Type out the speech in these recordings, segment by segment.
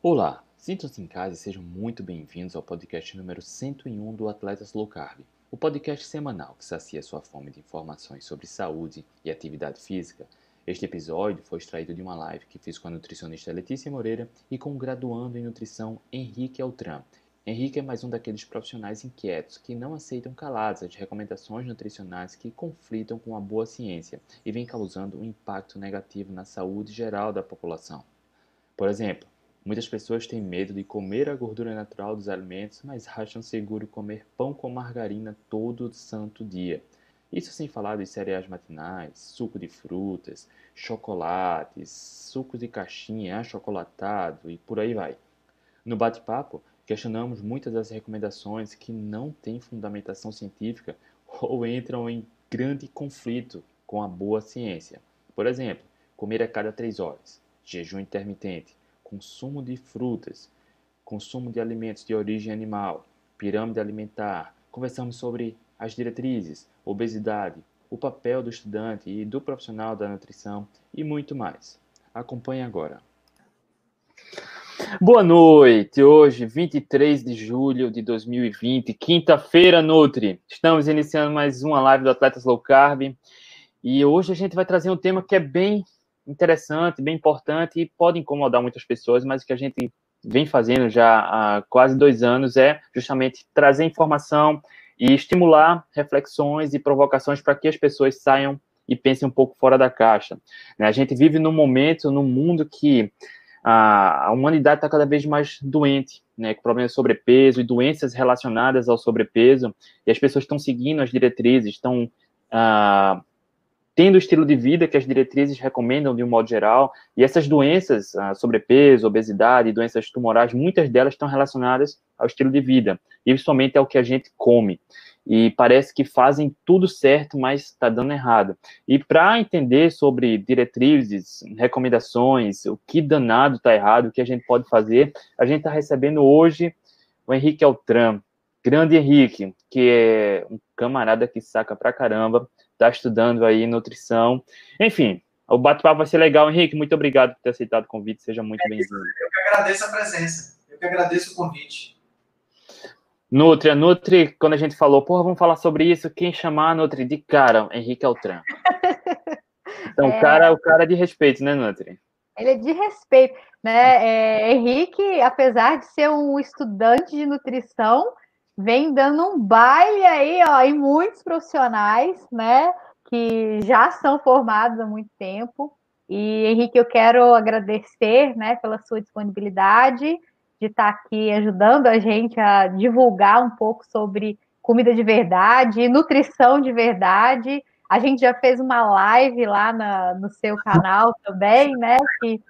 Olá, sintam-se em casa e sejam muito bem-vindos ao podcast número 101 do Atletas Low Carb, o podcast semanal que sacia sua fome de informações sobre saúde e atividade física. Este episódio foi extraído de uma live que fiz com a nutricionista Letícia Moreira e com o graduando em nutrição Henrique Altran. Henrique é mais um daqueles profissionais inquietos que não aceitam caladas as recomendações nutricionais que conflitam com a boa ciência e vem causando um impacto negativo na saúde geral da população. Por exemplo, Muitas pessoas têm medo de comer a gordura natural dos alimentos, mas acham seguro comer pão com margarina todo santo dia. Isso sem falar dos cereais matinais, suco de frutas, chocolates, suco de caixinha, achocolatado e por aí vai. No bate-papo, questionamos muitas das recomendações que não têm fundamentação científica ou entram em grande conflito com a boa ciência. Por exemplo, comer a cada três horas, jejum intermitente, consumo de frutas, consumo de alimentos de origem animal, pirâmide alimentar. Conversamos sobre as diretrizes, obesidade, o papel do estudante e do profissional da nutrição e muito mais. Acompanhe agora. Boa noite! Hoje, 23 de julho de 2020, quinta-feira, Nutri. Estamos iniciando mais uma live do Atletas Low Carb e hoje a gente vai trazer um tema que é bem interessante, bem importante e pode incomodar muitas pessoas, mas o que a gente vem fazendo já há quase dois anos é justamente trazer informação e estimular reflexões e provocações para que as pessoas saiam e pensem um pouco fora da caixa. Né? A gente vive num momento, num mundo que a humanidade está cada vez mais doente, né, com problemas de sobrepeso e doenças relacionadas ao sobrepeso, e as pessoas estão seguindo as diretrizes, estão ah, tendo o estilo de vida que as diretrizes recomendam de um modo geral, e essas doenças, sobrepeso, obesidade, doenças tumorais, muitas delas estão relacionadas ao estilo de vida, e somente ao que a gente come. E parece que fazem tudo certo, mas está dando errado. E para entender sobre diretrizes, recomendações, o que danado está errado, o que a gente pode fazer, a gente está recebendo hoje o Henrique Altran, grande Henrique, que é um camarada que saca pra caramba, está estudando aí nutrição. Enfim, o bate-papo vai ser legal. Henrique, muito obrigado por ter aceitado o convite. Seja muito é bem-vindo. Eu que agradeço a presença. Eu que agradeço o convite. Nutri, a Nutri, quando a gente falou, porra, vamos falar sobre isso, quem chamar a Nutri de cara? Henrique Altran. Então, é... o cara o cara de respeito, né, Nutri? Ele é de respeito, né? É, Henrique, apesar de ser um estudante de nutrição, vem dando um baile aí, ó, em muitos profissionais, né, que já são formados há muito tempo. E Henrique, eu quero agradecer, né, pela sua disponibilidade de estar aqui ajudando a gente a divulgar um pouco sobre comida de verdade, nutrição de verdade. A gente já fez uma live lá na, no seu canal também, né, que,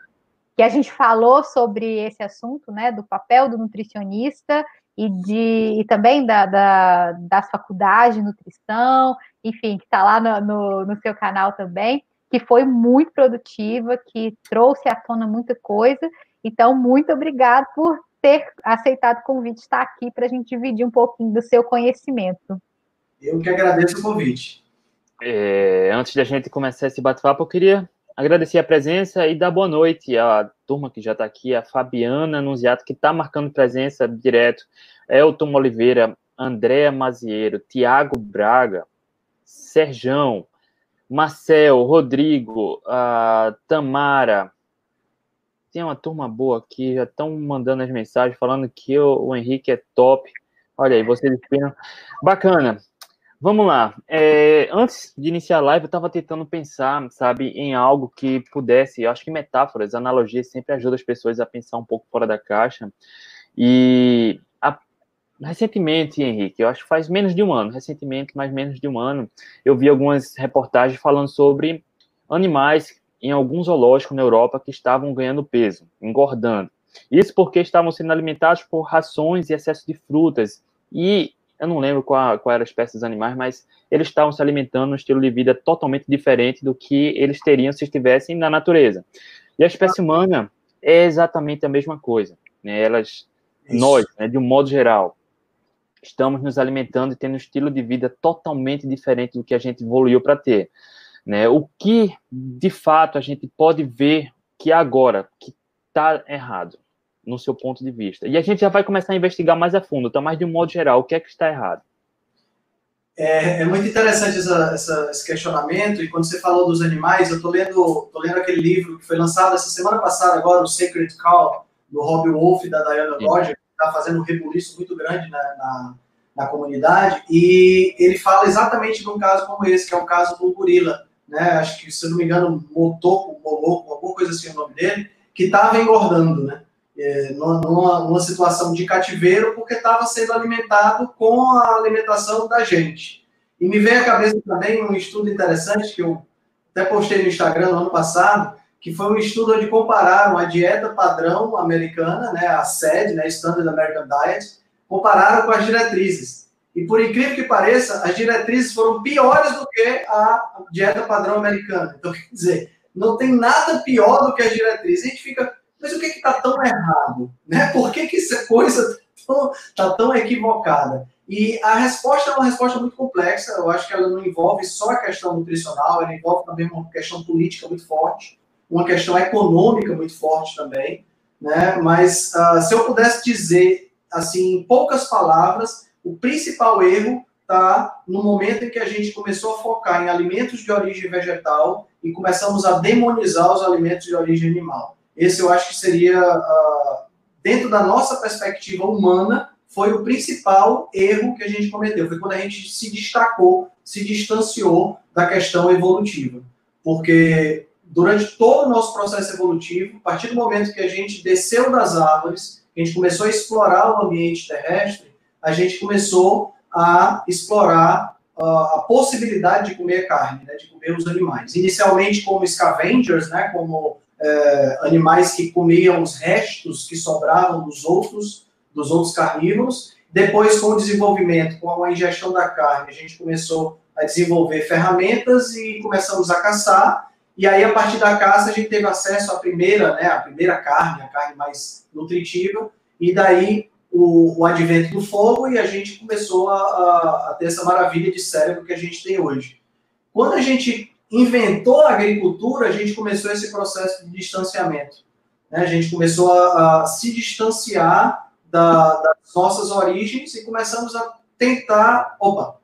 que a gente falou sobre esse assunto, né, do papel do nutricionista e, de, e também da, da, das faculdades de nutrição, enfim, que está lá no, no, no, seu canal também, que foi muito produtiva, que trouxe à tona muita coisa. Então, muito obrigado por ter aceitado o convite de estar aqui para a gente dividir um pouquinho do seu conhecimento. Eu que agradeço o convite. É, antes da gente começar esse bate-papo, eu queria agradecer a presença e dar boa noite à turma que já está aqui, a Fabiana Nunziato, que está marcando presença direto, Elton Oliveira, Andréa Mazieiro, Tiago Braga, Serjão, Marcel, Rodrigo, a Tamara. Tem uma turma boa aqui, já estão mandando as mensagens falando que o, o Henrique é top. Olha aí, vocês esperam. Bacana. Vamos lá. É, antes de iniciar a live, eu estava tentando pensar, sabe, em algo que pudesse. Eu acho que metáforas, analogias sempre ajudam as pessoas a pensar um pouco fora da caixa. E a, recentemente, Henrique, eu acho que faz menos de um ano, recentemente, mais menos de um ano, eu vi algumas reportagens falando sobre animais em alguns zoológicos na Europa que estavam ganhando peso, engordando. Isso porque estavam sendo alimentados por rações e excesso de frutas. E eu não lembro qual, qual era a espécie dos animais, mas eles estavam se alimentando num estilo de vida totalmente diferente do que eles teriam se estivessem na natureza. E a espécie humana é exatamente a mesma coisa. Né? Elas, Isso. nós, né, de um modo geral, estamos nos alimentando e tendo um estilo de vida totalmente diferente do que a gente evoluiu para ter. Né? O que, de fato, a gente pode ver que agora que está errado no seu ponto de vista? E a gente já vai começar a investigar mais a fundo, então, mais de um modo geral, o que é que está errado? É, é muito interessante essa, essa, esse questionamento, e quando você falou dos animais, eu estou lendo, tô lendo aquele livro que foi lançado essa semana passada, agora, o Sacred Cow, do Rob Wolf e da Diana Roger, que está fazendo um rebuliço muito grande na, na, na, comunidade, e ele fala exatamente de um caso como esse, que é o caso do gorila, né? Acho que, se eu não me engano, Motoco, Moloco, alguma coisa assim o nome dele, que estava engordando, né? É, numa, numa, situação de cativeiro, porque estava sendo alimentado com a alimentação da gente. E me veio à cabeça também um estudo interessante que eu até postei no Instagram no ano passado, que foi um estudo onde compararam a dieta padrão americana, né, a SED, né, Standard American Diet, compararam com as diretrizes. E por incrível que pareça, as diretrizes foram piores do que a dieta padrão americana. Então, quer dizer, não tem nada pior do que as diretrizes. A gente fica, mas o que está tão errado? Né? Por que, que essa coisa está tão equivocada? E a resposta é uma resposta muito complexa. Eu acho que ela não envolve só a questão nutricional, ela envolve também uma questão política muito forte, uma questão econômica muito forte também. Né? Mas uh, se eu pudesse dizer, assim, em poucas palavras, o principal erro está no momento em que a gente começou a focar em alimentos de origem vegetal e começamos a demonizar os alimentos de origem animal. Esse eu acho que seria, uh, dentro da nossa perspectiva humana, foi o principal erro que a gente cometeu. Foi quando a gente se destacou, se distanciou da questão evolutiva. Porque durante todo o nosso processo evolutivo, a partir do momento que a gente desceu das árvores, a gente começou a explorar o ambiente terrestre, a gente começou a explorar uh, a possibilidade de comer carne, né, de comer os animais. Inicialmente como scavengers, né, como uh, animais que comiam os restos que sobravam dos outros, dos outros carnívoros. Depois, com o desenvolvimento, com a ingestão da carne, a gente começou a desenvolver ferramentas e começamos a caçar. E aí, a partir da caça, a gente teve acesso à primeira, né, a primeira carne, a carne mais nutritiva. E daí o, o advento do fogo e a gente começou a, a, a, ter essa maravilha de cérebro que a gente tem hoje. Quando a gente inventou a agricultura, a gente começou esse processo de distanciamento. Né? A gente começou a, a se distanciar da, das nossas origens e começamos a tentar. Opa!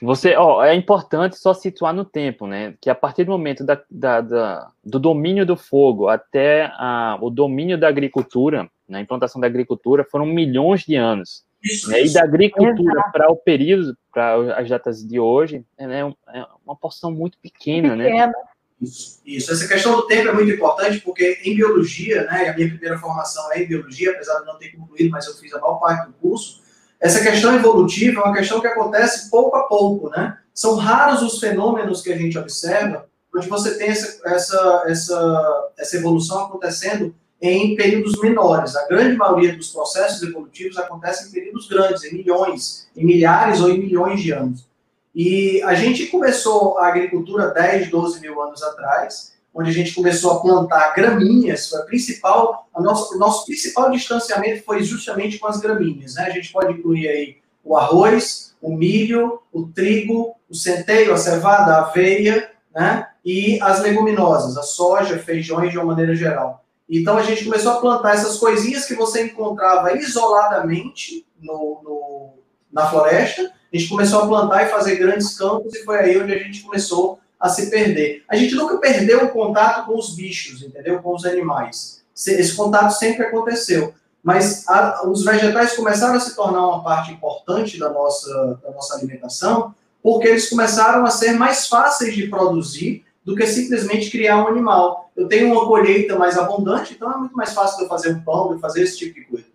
Você, ó, é importante só situar no tempo, né? Que a partir do momento da, da, da do domínio do fogo até a, o domínio da agricultura, na implantação da agricultura foram milhões de anos. Isso, né? E da agricultura para o período, para as datas de hoje, é, é uma porção muito pequena, né? pequena. né? Isso, isso. Essa questão do tempo é muito importante, porque em biologia, né, a minha primeira formação é em biologia, apesar de não ter concluído, mas eu fiz a maior parte do curso, essa questão evolutiva é uma questão que acontece pouco a pouco, né? São raros os fenômenos que a gente observa onde você tem essa, essa, essa, essa evolução acontecendo em períodos menores. A grande maioria dos processos evolutivos acontecem em períodos grandes, em milhões, em milhares ou em milhões de anos. E a gente começou a agricultura 10, 12 mil anos atrás, onde a gente começou a plantar gramíneas, foi a principal, a nosso, o nosso principal distanciamento foi justamente com as gramíneas. Né? A gente pode incluir aí o arroz, o milho, o trigo, o centeio, a cevada, a aveia, né? e as leguminosas, a soja, feijões de uma maneira geral. Então a gente começou a plantar essas coisinhas que você encontrava isoladamente no, no, na floresta. A gente começou a plantar e fazer grandes campos e foi aí onde a gente começou a se perder. A gente nunca perdeu o contato com os bichos, entendeu? Com os animais. Esse contato sempre aconteceu. Mas a, os vegetais começaram a se tornar uma parte importante da nossa, da nossa alimentação porque eles começaram a ser mais fáceis de produzir do que simplesmente criar um animal. Eu tenho uma colheita mais abundante, então é muito mais fácil eu fazer um pão, de fazer esse tipo de coisa.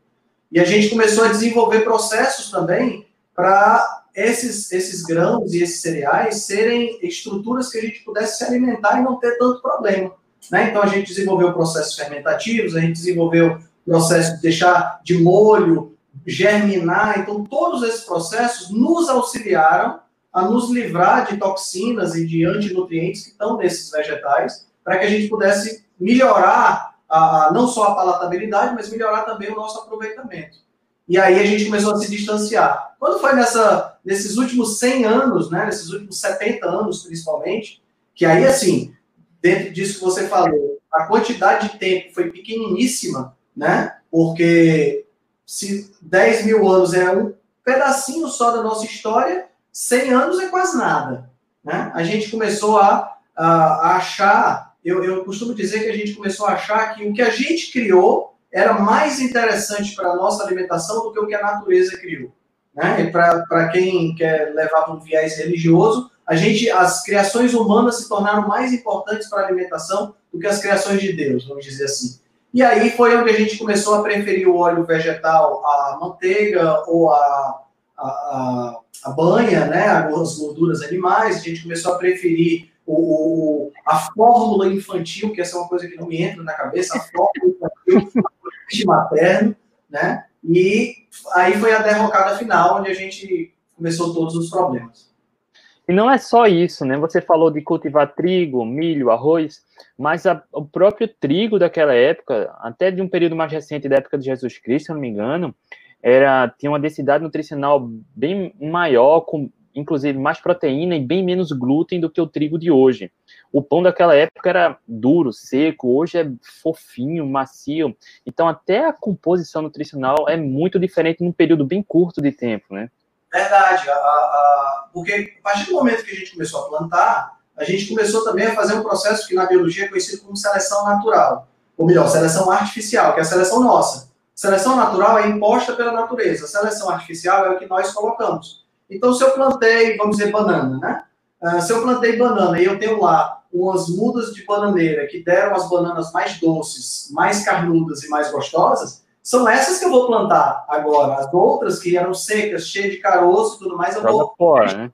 E a gente começou a desenvolver processos também para esses, esses grãos e esses cereais serem estruturas que a gente pudesse se alimentar e não ter tanto problema. Né? Então a gente desenvolveu processos fermentativos, a gente desenvolveu processos de deixar de molho, germinar. Então todos esses processos nos auxiliaram a nos livrar de toxinas e de antinutrientes que estão nesses vegetais, para que a gente pudesse melhorar a, não só a palatabilidade, mas melhorar também o nosso aproveitamento. E aí a gente começou a se distanciar. Quando foi nessa, nesses últimos 100 anos, né, nesses últimos 70 anos principalmente, que aí, assim, dentro disso que você falou, a quantidade de tempo foi pequeniníssima, né? Porque se 10 mil anos é um pedacinho só da nossa história, 100 anos é quase nada. Né? A gente começou a, a, a achar, eu, eu costumo dizer que a gente começou a achar que o que a gente criou era mais interessante para a nossa alimentação do que o que a natureza criou. Né? E para quem quer levar para um viés religioso, a gente, as criações humanas se tornaram mais importantes para a alimentação do que as criações de Deus, vamos dizer assim. E aí foi onde a gente começou a preferir o óleo vegetal à manteiga ou a, a, a, banha, né, as gorduras animais. A gente começou a preferir o, o, a fórmula infantil, que essa é uma coisa que não me entra na cabeça, a fórmula infantil materno, né? E aí foi a derrocada final, onde a gente começou todos os problemas. E não é só isso, né? Você falou de cultivar trigo, milho, arroz, mas a, o próprio trigo daquela época, até de um período mais recente da época de Jesus Cristo, se não me engano, era tinha uma densidade nutricional bem maior, com inclusive mais proteína e bem menos glúten do que o trigo de hoje. O pão daquela época era duro, seco, hoje é fofinho, macio. Então até a composição nutricional é muito diferente num período bem curto de tempo, né? Verdade, a, a, porque a partir do momento que a gente começou a plantar, a gente começou também a fazer um processo que na biologia é conhecido como seleção natural, ou melhor, seleção artificial, que é a seleção nossa. Seleção natural é imposta pela natureza, seleção artificial é o que nós colocamos. Então, se eu plantei, vamos dizer, banana, né? Uh, se eu plantei banana e eu tenho lá umas mudas de bananeira que deram as bananas mais doces, mais carnudas e mais gostosas, são essas que eu vou plantar agora. As outras que eram secas, cheias de caroço e tudo mais, eu Joga vou, fora, né?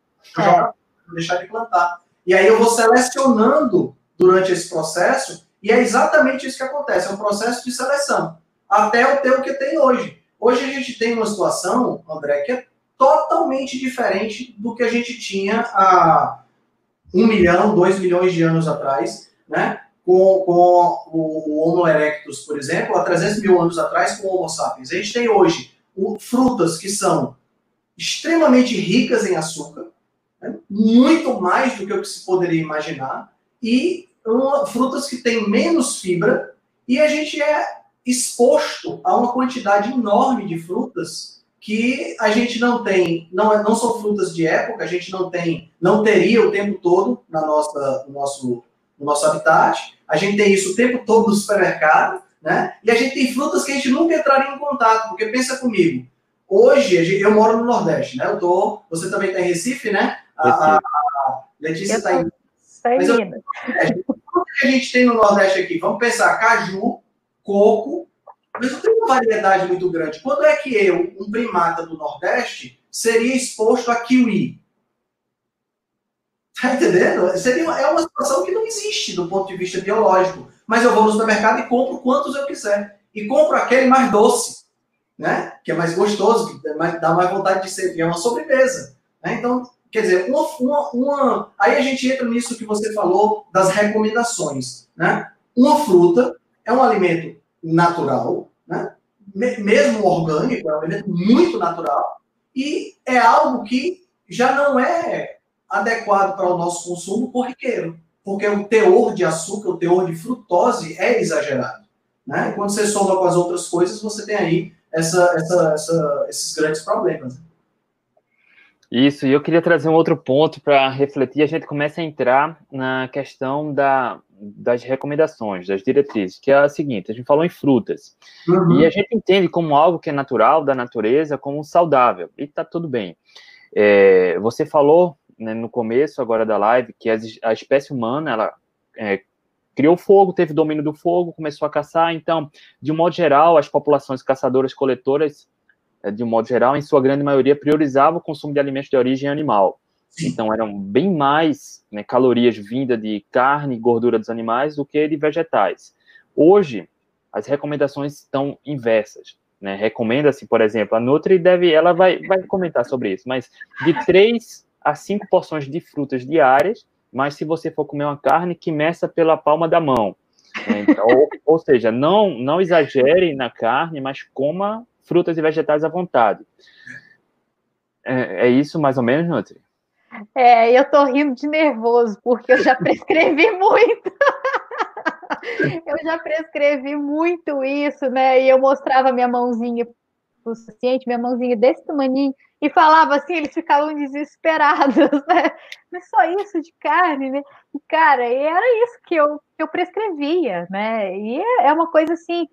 vou deixar de plantar. E aí eu vou selecionando durante esse processo, e é exatamente isso que acontece, é um processo de seleção, até eu ter o que tem hoje. Hoje a gente tem uma situação, André, que é totalmente diferente do que a gente tinha há um milhão, dois milhões de anos atrás, né? com, com o, Homo erectus, por exemplo, há 300 mil anos atrás, com o Homo sapiens. A gente tem hoje frutas que são extremamente ricas em açúcar, né? muito mais do que o que se poderia imaginar, e uma, frutas que têm menos fibra, e a gente é exposto a uma quantidade enorme de frutas que a gente não tem, não, é, não são frutas de época, a gente não tem, não teria o tempo todo na nossa, no nosso no nosso habitat, a gente tem isso o tempo todo no supermercado, né? E a gente tem frutas que a gente nunca entraria em contato, porque pensa comigo, hoje eu moro no Nordeste, né? Eu tô, você também está em Recife, né? A, a, a Letícia está em. Mas eu, é, o que a gente tem no Nordeste aqui? Vamos pensar caju, coco, mas não tem uma variedade muito grande. Quando é que eu, um primata do Nordeste, seria exposto a kiwi? Tá entendendo? Seria uma, é uma situação que não existe do ponto de vista biológico. Mas eu vou no supermercado e compro quantos eu quiser. E compro aquele mais doce, né? Que é mais gostoso, que dá mais vontade de ser, que é uma sobremesa. Né? Então, quer dizer, uma, uma, uma, aí a gente entra nisso que você falou das recomendações. Né? Uma fruta é um alimento natural, né? mesmo orgânico, é um alimento muito natural, e é algo que já não é adequado para o nosso consumo corriqueiro, porque o teor de açúcar, o teor de frutose é exagerado. Né? E quando você soma com as outras coisas, você tem aí essa, essa, essa, esses grandes problemas. Isso, e eu queria trazer um outro ponto para refletir. A gente começa a entrar na questão da, das recomendações, das diretrizes, que é a seguinte: a gente falou em frutas, uhum. e a gente entende como algo que é natural da natureza, como saudável, e está tudo bem. É, você falou né, no começo agora da live que a espécie humana ela é, criou fogo, teve domínio do fogo, começou a caçar. Então, de um modo geral, as populações caçadoras coletoras, é, de um modo geral, em sua grande maioria, priorizavam o consumo de alimentos de origem animal. Então, eram bem mais né, calorias vindas de carne e gordura dos animais do que de vegetais. Hoje, as recomendações estão inversas. Né? Recomenda-se, por exemplo, a Nutri deve, ela vai, vai comentar sobre isso, mas de três a cinco porções de frutas diárias, mas se você for comer uma carne, que meça pela palma da mão. Né? Então, ou, ou, seja, não, não exagere na carne, mas coma frutas e vegetais à vontade. É, é isso mais ou menos, Nutri? É, eu tô rindo de nervoso, porque eu já prescrevi muito. eu já prescrevi muito isso, né? E eu mostrava minha mãozinha o suficiente, minha mãozinha desse tamanho, e falava assim, eles ficavam desesperados, né? Mas só isso de carne, né? E, cara, era isso que eu, que eu prescrevia, né? E é, é uma coisa assim,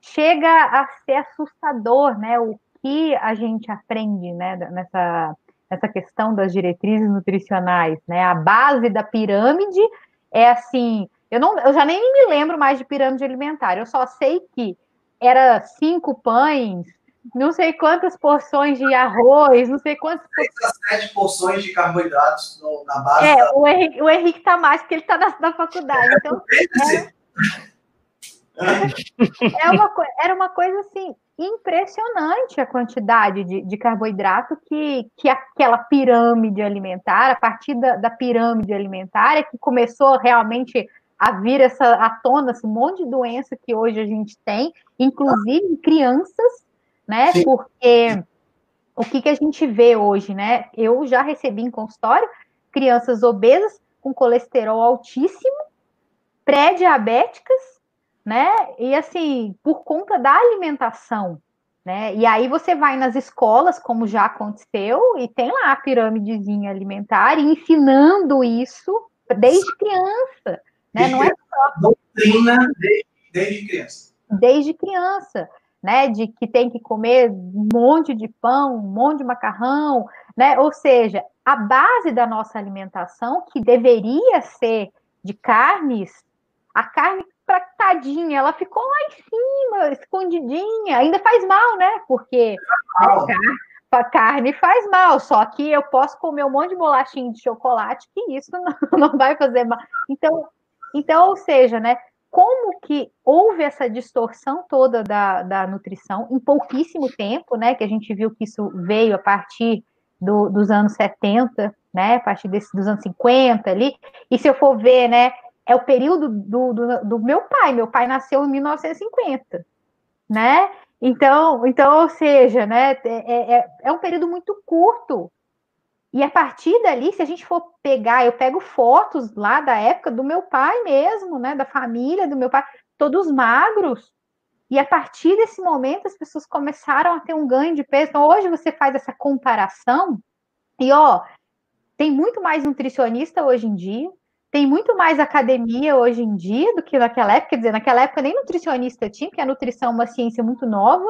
chega a ser assustador, né? O que a gente aprende, né? Nessa, nessa questão das diretrizes nutricionais, né? A base da pirâmide é assim, eu, não, eu já nem me lembro mais de pirâmide alimentar, eu só sei que era cinco pães, não sei quantas porções de arroz, não sei quantas. 6 a 7 porções de carboidratos no, na base. É, da... o, Henrique, o Henrique tá mais, porque ele tá na, na faculdade. Então, é, é uma, era uma coisa assim, impressionante a quantidade de, de carboidrato que, que aquela pirâmide alimentar, a partir da, da pirâmide alimentar, é que começou realmente a vir essa à tona esse monte de doença que hoje a gente tem, inclusive em crianças né? Sim. Porque o que, que a gente vê hoje, né? Eu já recebi em consultório crianças obesas com colesterol altíssimo, pré-diabéticas, né? E assim, por conta da alimentação, né? E aí você vai nas escolas, como já aconteceu, e tem lá a pirâmidezinha alimentar, ensinando isso desde criança, né? Não é só doutrina desde, desde criança. Desde criança né, de que tem que comer um monte de pão, um monte de macarrão, né? Ou seja, a base da nossa alimentação, que deveria ser de carnes, a carne tadinha, ela ficou lá em cima, escondidinha, ainda faz mal, né? Porque a carne faz mal, só que eu posso comer um monte de bolachinha de chocolate que isso não, não vai fazer mal. Então, então, ou seja, né? como que houve essa distorção toda da, da nutrição em pouquíssimo tempo, né? Que a gente viu que isso veio a partir do, dos anos 70, né? A partir desse, dos anos 50 ali. E se eu for ver, né? É o período do, do, do meu pai. Meu pai nasceu em 1950, né? Então, então, ou seja, né? É, é, é um período muito curto e a partir dali, se a gente for pegar, eu pego fotos lá da época do meu pai mesmo, né, da família do meu pai, todos magros. E a partir desse momento as pessoas começaram a ter um ganho de peso. Então hoje você faz essa comparação e ó, tem muito mais nutricionista hoje em dia, tem muito mais academia hoje em dia do que naquela época. Quer dizer, naquela época nem nutricionista tinha, porque a nutrição é uma ciência muito nova.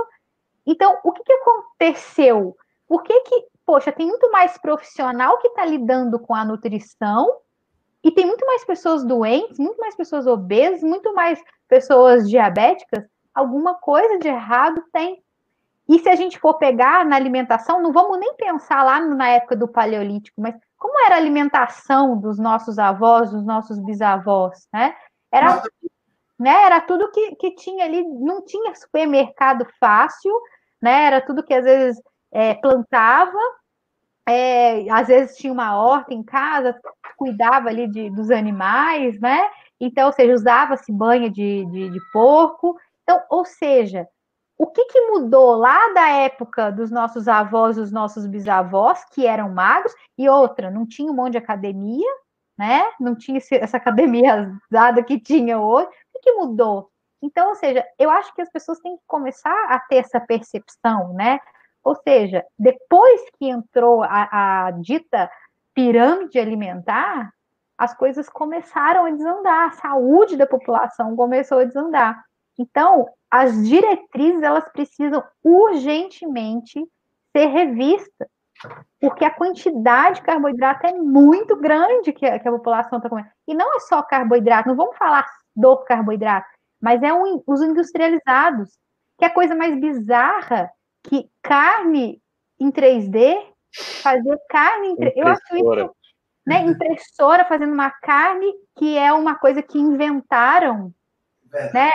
Então, o que, que aconteceu? Por que, que poxa, tem muito mais profissional que está lidando com a nutrição e tem muito mais pessoas doentes, muito mais pessoas obesas, muito mais pessoas diabéticas. Alguma coisa de errado tem. E se a gente for pegar na alimentação, não vamos nem pensar lá na época do Paleolítico, mas como era a alimentação dos nossos avós, dos nossos bisavós, né? Era, né, era tudo que, que tinha ali, não tinha supermercado fácil, né? Era tudo que às vezes é, plantava, é, às vezes tinha uma horta em casa, cuidava ali de, dos animais, né? Então, ou seja, usava-se banha de, de, de, porco. Então, ou seja, o que, que mudou lá da época dos nossos avós, dos nossos bisavós, que eram magros, e outra, não tinha um monte de academia, né? Não tinha essa academia dada que tinha hoje. O que, que mudou? Então, ou seja, eu acho que as pessoas têm que começar a ter essa percepção, né? Ou seja, depois que entrou a, a dita pirâmide alimentar, as coisas começaram a desandar, a saúde da população começou a desandar. Então, as diretrizes elas precisam urgentemente ser revistas, porque a quantidade de carboidrato é muito grande que a, que a população está comendo. E não é só carboidrato, não vamos falar do carboidrato, mas é um, os industrializados, que é a coisa mais bizarra que carne em 3D, fazer carne em 3D, eu acho isso, né, impressora fazendo uma carne que é uma coisa que inventaram, né?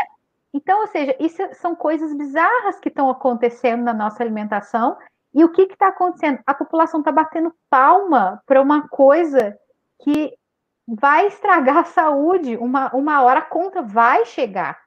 Então, ou seja, isso são coisas bizarras que estão acontecendo na nossa alimentação. E o que está acontecendo? A população está batendo palma para uma coisa que vai estragar a saúde. Uma, uma hora a conta vai chegar.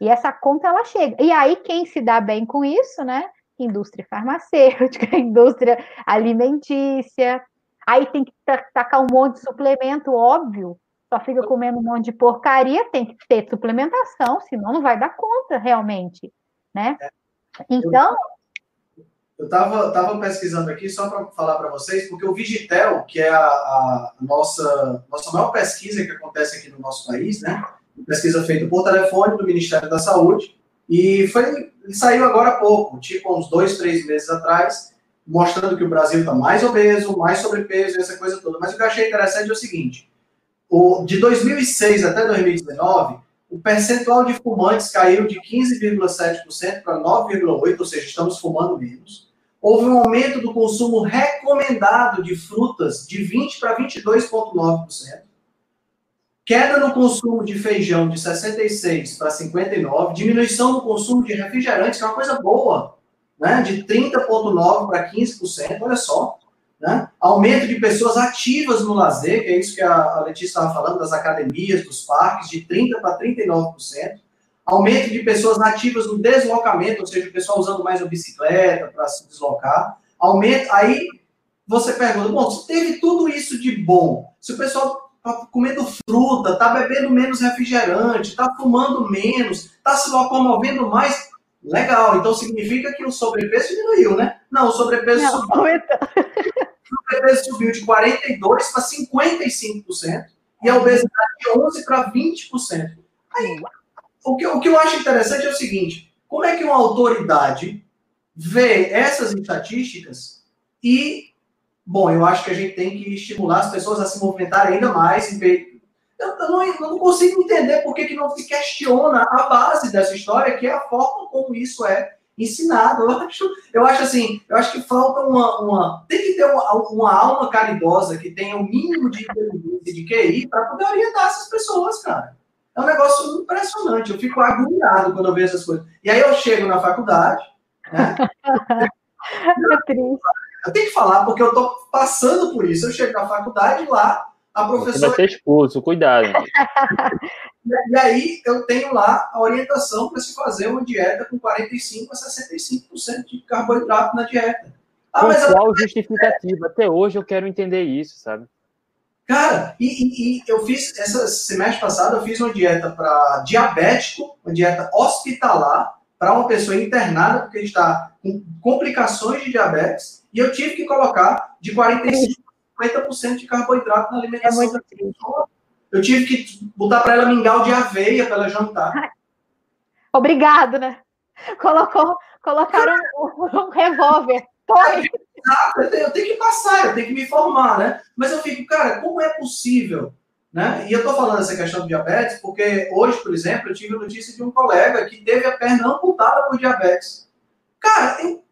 E essa conta ela chega. E aí, quem se dá bem com isso, né? indústria farmacêutica, indústria alimentícia. Aí tem que tacar um monte de suplemento, óbvio, só fica comendo um monte de porcaria, tem que ter suplementação, senão não vai dar conta realmente, né? É. Então. Eu estava tava pesquisando aqui só para falar para vocês, porque o Vigitel, que é a, a, nossa, nossa maior pesquisa que acontece aqui no nosso país, né? Pesquisa feita por telefone do Ministério da Saúde, e foi, saiu agora há pouco, tipo uns dois, três meses atrás, mostrando que o Brasil está mais obeso, mais sobrepeso, essa coisa toda. Mas o que eu achei interessante é o seguinte: o, de 2006 até 2019, o percentual de fumantes caiu de 15,7% para 9,8%, ou seja, estamos fumando menos. Houve um aumento do consumo recomendado de frutas de 20% para 22,9%. Queda no consumo de feijão de 66% para 59%. Diminuição no consumo de refrigerantes, que é uma coisa boa, né? de 30,9% para 15%. Olha só. Né? Aumento de pessoas ativas no lazer, que é isso que a Letícia estava falando, das academias, dos parques, de 30% para 39%. Aumento de pessoas ativas no deslocamento, ou seja, o pessoal usando mais a bicicleta para se deslocar. Aumento, aí você pergunta, bom, se teve tudo isso de bom, se o pessoal está comendo fruta, está bebendo menos refrigerante, está fumando menos, está se locomovendo mais, legal, então significa que o sobrepeso diminuiu, né? Não, o sobrepeso Não, subiu. o sobrepeso subiu de 42% para 55%, e a obesidade de 11% para 20%. Aí, o que, o que eu acho interessante é o seguinte: como é que uma autoridade vê essas estatísticas e, bom, eu acho que a gente tem que estimular as pessoas a se movimentarem ainda mais. Eu, eu, não, eu não, consigo entender por que, que não se questiona a base dessa história, que é a forma como isso é ensinado. Eu acho, eu acho assim, eu acho que falta uma. uma tem que ter uma, uma alma caridosa que tenha o um mínimo de inteligência de QI para poder orientar essas pessoas, cara. É um negócio impressionante. Eu fico agoniado quando eu vejo essas coisas. E aí eu chego na faculdade, né? É eu tenho que falar porque eu estou passando por isso. Eu chego na faculdade lá, a professora. Você vai ser expulso, cuidado. E aí eu tenho lá a orientação para se fazer uma dieta com 45 a 65% de carboidrato na dieta. Ah, mas qual justificativa? Até hoje eu quero entender isso, sabe? Cara, e, e, e, eu fiz, essa semestre passado, eu fiz uma dieta para diabético, uma dieta hospitalar, para uma pessoa internada, porque está com complicações de diabetes, e eu tive que colocar de 45% a 50% de carboidrato na alimentação. É eu tive que botar para ela mingau de aveia para ela jantar. Obrigado, né? Colocou, colocaram um, um revólver. Tome! Eu tenho que passar, eu tenho que me formar, né? Mas eu fico, cara, como é possível? Né? E eu tô falando essa questão do diabetes porque hoje, por exemplo, eu tive a notícia de um colega que teve a perna amputada por diabetes. Cara, eu,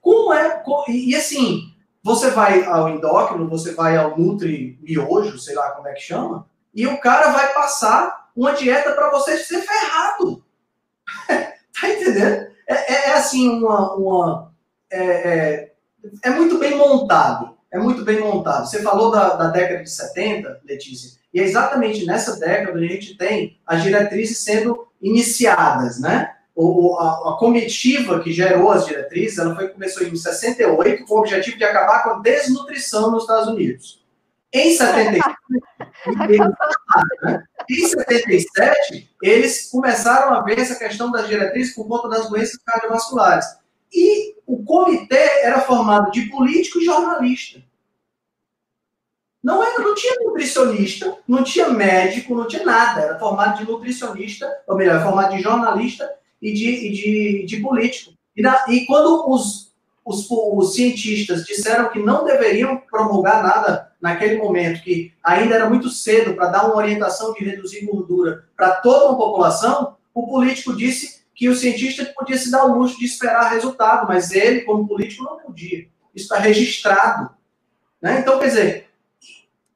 como é? E, assim, você vai ao endócrino, você vai ao nutri miojo, sei lá como é que chama, e o cara vai passar uma dieta para você ser ferrado. tá entendendo? É, é, é assim uma, uma é, é, é, muito bem montado. É muito bem montado. Você falou da, da década de 70, Letícia, e é exatamente nessa década a gente tem as diretrizes sendo iniciadas, né? O, a, a, comitiva que gerou as diretrizes, ela foi, começou em 68 com o objetivo de acabar com a desnutrição nos Estados Unidos. Em 77, em 77, eles começaram a ver essa questão das diretrizes por conta das doenças cardiovasculares. E o comitê era formado de político e jornalista. Não, era, não tinha nutricionista, não tinha médico, não tinha nada. Era formado de nutricionista, ou melhor, formado de jornalista e de, e de, de político. E, e quando os, os, os, cientistas disseram que não deveriam promulgar nada naquele momento, que ainda era muito cedo para dar uma orientação de reduzir gordura para toda uma população, o político disse que o cientista podia se dar o luxo de esperar resultado, mas ele, como político, não podia. Isso está registrado. Né? Então, quer dizer,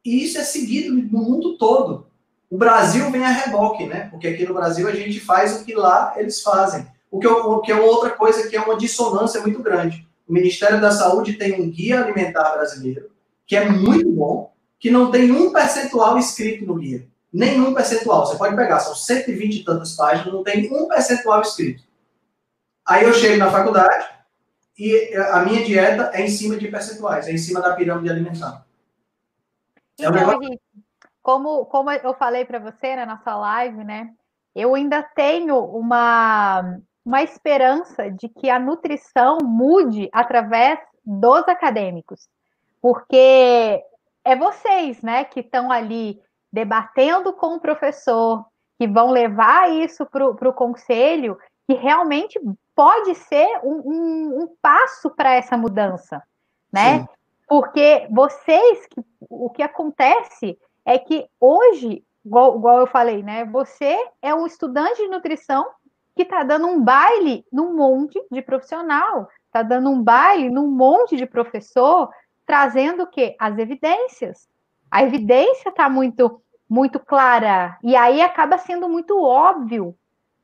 isso é seguido no mundo todo. O Brasil vem a reboque, né? Porque aqui no Brasil a gente faz o que lá eles fazem. O que, o que é outra coisa que é uma dissonância muito grande. O Ministério da Saúde tem um guia alimentar brasileiro, que é muito bom, que não tem um percentual escrito no guia nenhum percentual. Você pode pegar, são 120 e tantas páginas, não tem um percentual escrito. Aí eu chego na faculdade e a minha dieta é em cima de percentuais, é em cima da pirâmide alimentar. É então, um negócio... como, como eu falei para você na nossa live, né? Eu ainda tenho uma, uma esperança de que a nutrição mude através dos acadêmicos, porque é vocês, né, que estão ali debatendo com o professor, que vão levar isso para o conselho, que realmente pode ser um, um, um passo para essa mudança, né? Sim. Porque vocês, o que acontece é que hoje, igual, igual eu falei, né? Você é um estudante de nutrição que está dando um baile num monte de profissional, está dando um baile num monte de professor, trazendo o quê? As evidências. A evidência está muito, muito clara, e aí acaba sendo muito óbvio.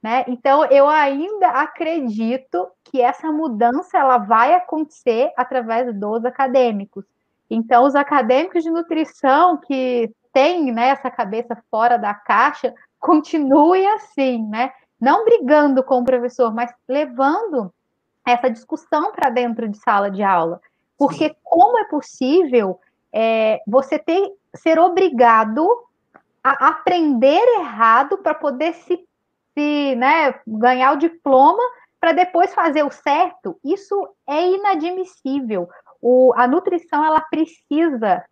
Né? Então, eu ainda acredito que essa mudança ela vai acontecer através dos acadêmicos. Então, os acadêmicos de nutrição que têm né, essa cabeça fora da caixa, continue assim, né? Não brigando com o professor, mas levando essa discussão para dentro de sala de aula. Porque como é possível é, você ter, ser obrigado a aprender errado para poder se, se né, ganhar o diploma para depois fazer o certo? Isso é inadmissível. O, a nutrição ela precisa,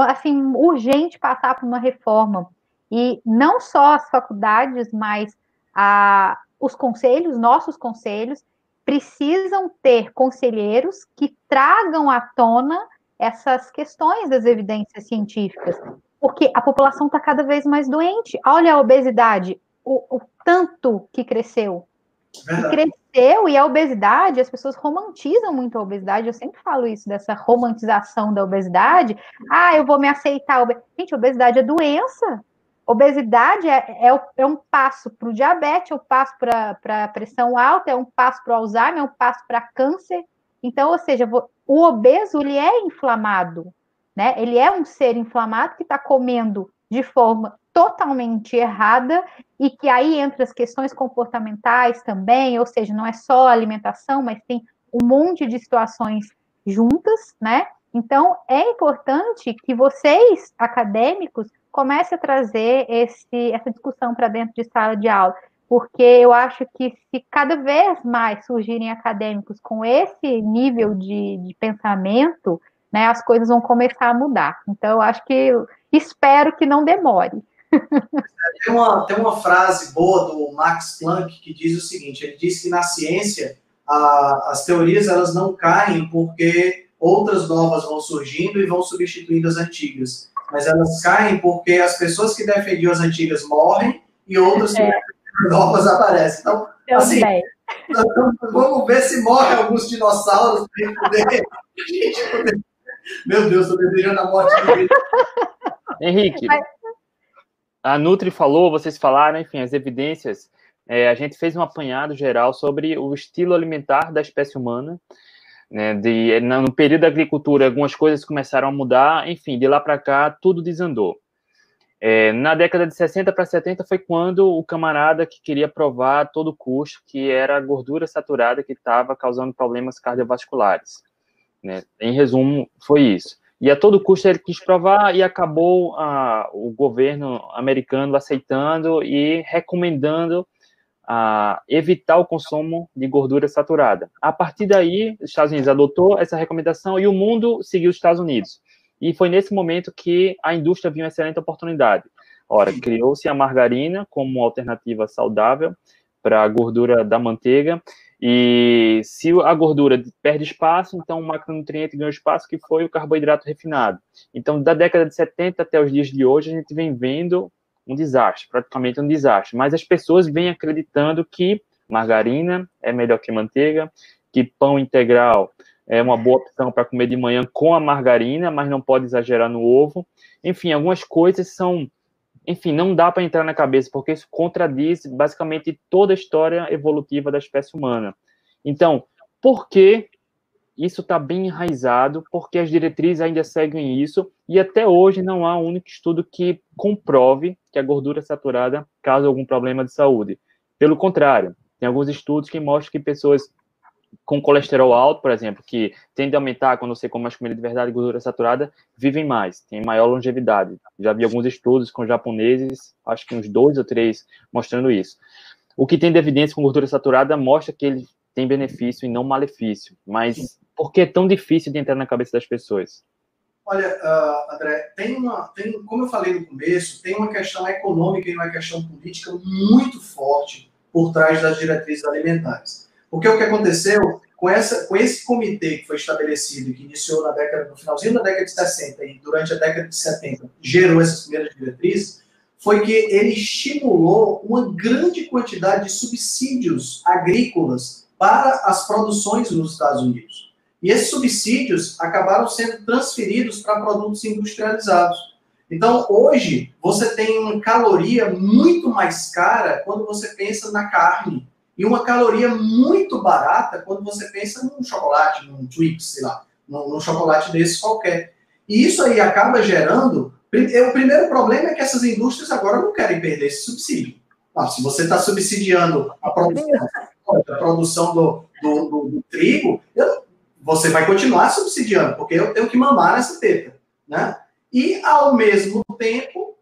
assim, urgente passar por uma reforma. E não só as faculdades, mas a, os conselhos, nossos conselhos, precisam ter conselheiros que tragam à tona essas questões das evidências científicas, porque a população está cada vez mais doente. Olha a obesidade, o, o tanto que cresceu. Que cresceu e a obesidade, as pessoas romantizam muito a obesidade. Eu sempre falo isso, dessa romantização da obesidade. Ah, eu vou me aceitar. Gente, obesidade é doença. Obesidade é, é, é um passo para o diabetes, é um passo para a pressão alta, é um passo para o Alzheimer, é um passo para câncer. Então, ou seja, o obeso ele é inflamado, né? Ele é um ser inflamado que está comendo de forma totalmente errada e que aí entra as questões comportamentais também, ou seja, não é só alimentação, mas tem um monte de situações juntas, né? Então, é importante que vocês, acadêmicos, comece a trazer esse, essa discussão para dentro de sala de aula, porque eu acho que se cada vez mais surgirem acadêmicos com esse nível de, de pensamento, né, as coisas vão começar a mudar. Então, eu acho que espero que não demore. Tem uma, tem uma frase boa do Max Planck que diz o seguinte: ele diz que na ciência a, as teorias elas não caem porque outras novas vão surgindo e vão substituindo as antigas mas elas caem porque as pessoas que defendiam as antigas morrem e outras que é. novas aparecem. Então, Eu assim, vamos ver se morrem alguns dinossauros para gente poder. Meu Deus, estou desejando a morte dele. Henrique, a Nutri falou, vocês falaram, enfim, as evidências. É, a gente fez um apanhado geral sobre o estilo alimentar da espécie humana né, de, no período da agricultura, algumas coisas começaram a mudar, enfim, de lá para cá, tudo desandou. É, na década de 60 para 70 foi quando o camarada que queria provar a todo custo que era a gordura saturada que estava causando problemas cardiovasculares. Né? Em resumo, foi isso. E a todo custo ele quis provar e acabou o governo americano aceitando e recomendando evitar o consumo de gordura saturada. A partir daí, os Estados Unidos adotou essa recomendação e o mundo seguiu os Estados Unidos. E foi nesse momento que a indústria viu uma excelente oportunidade. Ora, criou-se a margarina como alternativa saudável para a gordura da manteiga. E se a gordura perde espaço, então o macronutriente ganha espaço, que foi o carboidrato refinado. Então, da década de 70 até os dias de hoje, a gente vem vendo um desastre, praticamente um desastre. Mas as pessoas vêm acreditando que margarina é melhor que manteiga, que pão integral é uma boa opção para comer de manhã com a margarina, mas não pode exagerar no ovo. Enfim, algumas coisas são. Enfim, não dá para entrar na cabeça, porque isso contradiz basicamente toda a história evolutiva da espécie humana. Então, por que isso está bem enraizado, porque as diretrizes ainda seguem isso, e até hoje não há um único estudo que comprove que a gordura saturada causa algum problema de saúde. Pelo contrário, tem alguns estudos que mostram que pessoas com colesterol alto, por exemplo, que tende a aumentar quando você come mais comida de verdade gordura saturada, vivem mais, têm maior longevidade. Já vi alguns estudos com japoneses, acho que uns dois ou três, mostrando isso. O que tem de evidência com gordura saturada mostra que ele tem benefício e não malefício. Mas por que é tão difícil de entrar na cabeça das pessoas? Olha, uh, André, tem uma, tem, como eu falei no começo, tem uma questão econômica e uma questão política muito forte por trás das diretrizes alimentares. Porque o que aconteceu com, essa, com esse comitê que foi estabelecido e que iniciou na década, no finalzinho da década de 60 e durante a década de 70 gerou essas primeiras diretrizes, foi que ele estimulou uma grande quantidade de subsídios agrícolas para as produções nos Estados Unidos. E esses subsídios acabaram sendo transferidos para produtos industrializados. Então, hoje, você tem uma caloria muito mais cara quando você pensa na carne. E uma caloria muito barata quando você pensa num chocolate, num Twix, sei lá, num, num chocolate desse qualquer. E isso aí acaba gerando é, o primeiro problema é que essas indústrias agora não querem perder esse subsídio. Ah, se você está subsidiando a produção, a produção do, do, do, do trigo, eu, você vai continuar subsidiando, porque eu tenho que mamar nessa teta. Né? E, ao mesmo tempo,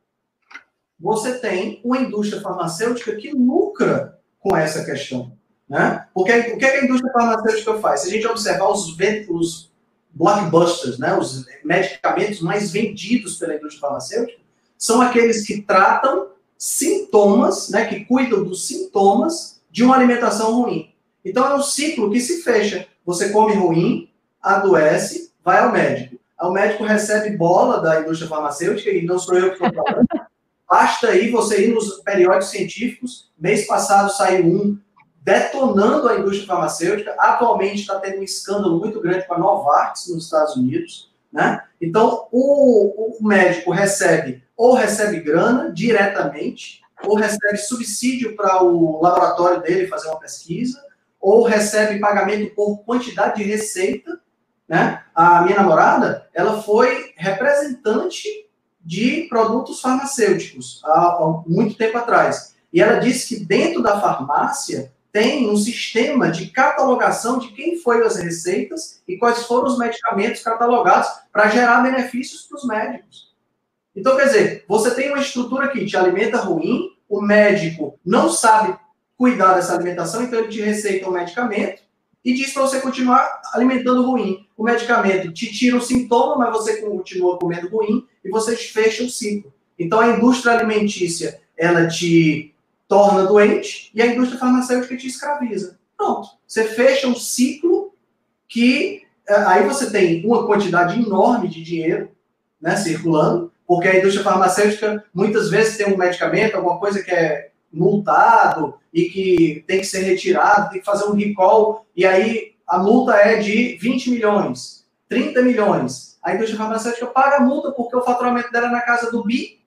você tem uma indústria farmacêutica que lucra com essa questão. Né? Porque o que, é que a indústria farmacêutica faz? Se a gente observar os, os blockbusters, né, os medicamentos mais vendidos pela indústria farmacêutica, são aqueles que tratam sintomas, né, que cuidam dos sintomas de uma alimentação ruim. Então é um ciclo que se fecha. Você come ruim, adoece, vai ao médico. O médico recebe bola da indústria farmacêutica, e não sou eu que estou falando. Basta aí você ir nos periódicos científicos. Mês passado saiu um detonando a indústria farmacêutica. Atualmente está tendo um escândalo muito grande com a Novartis nos Estados Unidos. Né? Então, o, o médico recebe ou recebe grana diretamente, ou recebe subsídio para o laboratório dele fazer uma pesquisa, ou recebe pagamento por quantidade de receita. Né? A minha namorada, ela foi representante de produtos farmacêuticos há, há muito tempo atrás. E ela disse que dentro da farmácia tem um sistema de catalogação de quem foi as receitas e quais foram os medicamentos catalogados para gerar benefícios para os médicos. Então, quer dizer, você tem uma estrutura que te alimenta ruim, o médico não sabe cuidar dessa alimentação, então ele te receita um medicamento e diz para você continuar alimentando ruim. O medicamento te tira o sintoma, mas você continua comendo ruim e você fecha o ciclo. Então, a indústria alimentícia, ela te torna doente e a indústria farmacêutica te escraviza. Pronto. Você fecha um ciclo que é, aí você tem uma quantidade enorme de dinheiro né, circulando, porque a indústria farmacêutica muitas vezes tem um medicamento, alguma coisa que é multado e que tem que ser retirado, tem que fazer um recall, e aí a multa é de 20 milhões, 30 milhões. A indústria farmacêutica paga multa porque o faturamento dela é na casa do bi.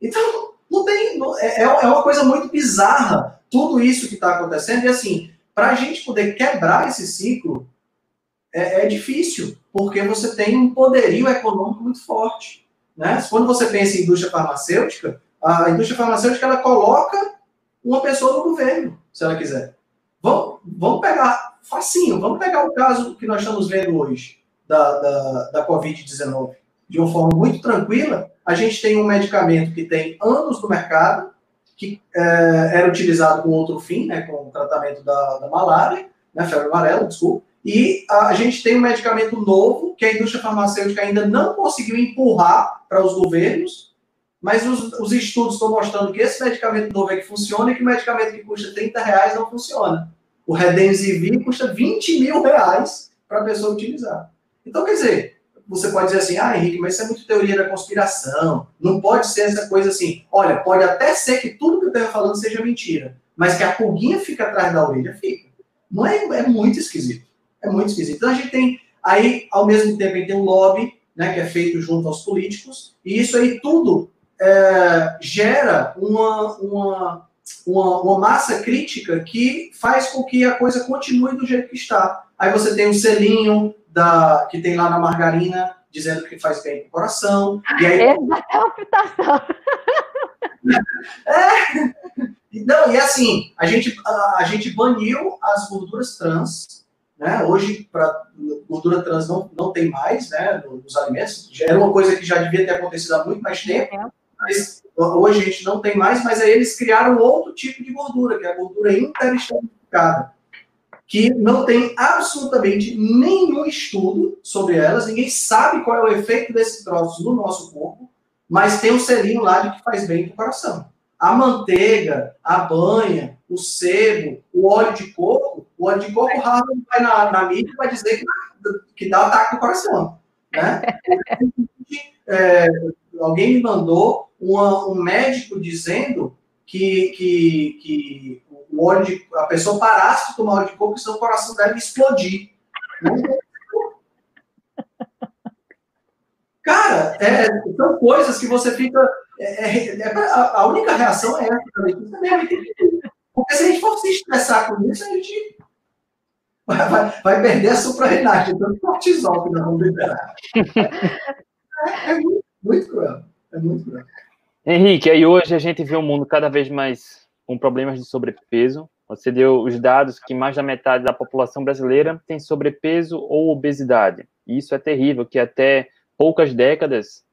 Então, não tem. É, é, é uma coisa muito bizarra tudo isso que está acontecendo. E assim, para a gente poder quebrar esse ciclo, é, é, difícil, porque você tem um poderio econômico muito forte. Né? Quando você pensa em indústria farmacêutica, a indústria farmacêutica ela coloca uma pessoa no governo, se ela quiser. Vamos, vamos pegar, facinho, vamos pegar o caso que nós estamos vendo hoje, da, da, da Covid-19, de uma forma muito tranquila, a gente tem um medicamento que tem anos no mercado, que é, era utilizado com outro fim, né, com o tratamento da, da malária, né, febre amarela, desculpa, e a, gente tem um medicamento novo que a indústria farmacêutica ainda não conseguiu empurrar para os governos, mas os, os, estudos estão mostrando que esse medicamento novo é que funciona e que o medicamento que custa 30 reais não funciona. O Redensivir custa 20 mil reais para a pessoa utilizar. Então, quer dizer, você pode dizer assim, ah, Henrique, mas isso é muito teoria da conspiração. Não pode ser essa coisa assim. Olha, pode até ser que tudo que eu esteja falando seja mentira, mas que a pulguinha fica atrás da orelha, fica. Não é, é muito esquisito. É muito esquisito. Então a gente tem aí, ao mesmo tempo, a gente tem um lobby, né, que é feito junto aos políticos, e isso aí tudo é, gera uma, uma, uma, uma massa crítica que faz com que a coisa continue do jeito que está. Aí você tem um selinho, da, que tem lá na margarina, dizendo que faz bem para o coração. E aí... É uma fritação. é, Não, e assim, a gente, a, a gente baniu as gorduras trans, né? Hoje, para gordura trans não, não tem mais, né? Nos alimentos. Já era uma coisa que já devia ter acontecido há muito mais tempo. É. Mas hoje a gente não tem mais, mas aí eles criaram outro tipo de gordura, que é a gordura interestratificada, que não tem absolutamente nenhum estudo sobre elas, ninguém sabe qual é o efeito desses troços no nosso corpo, mas tem um selinho lá de que faz bem para o coração. A manteiga, a banha, o sebo, o óleo de coco, o óleo de coco raro vai na, na mídia vai dizer que, que dá ataque no coração. Né? É, alguém me mandou uma, um médico dizendo que, que, que o óleo de, a pessoa parasse de tomar óleo de coco, senão o coração deve explodir. Cara, é, são coisas que você fica. É, é, é a, única reação é essa também. Porque se a gente for se estressar com isso, a gente vai, vai, vai perder a suprarrenate, tanto cortisol que nós vamos liberar. É, é muito, muito cruel. É muito cruel. Henrique, aí hoje a gente vê um mundo cada vez mais com problemas de sobrepeso. Você deu os dados que mais da metade da população brasileira tem sobrepeso ou obesidade. Isso é terrível, que até poucas décadas,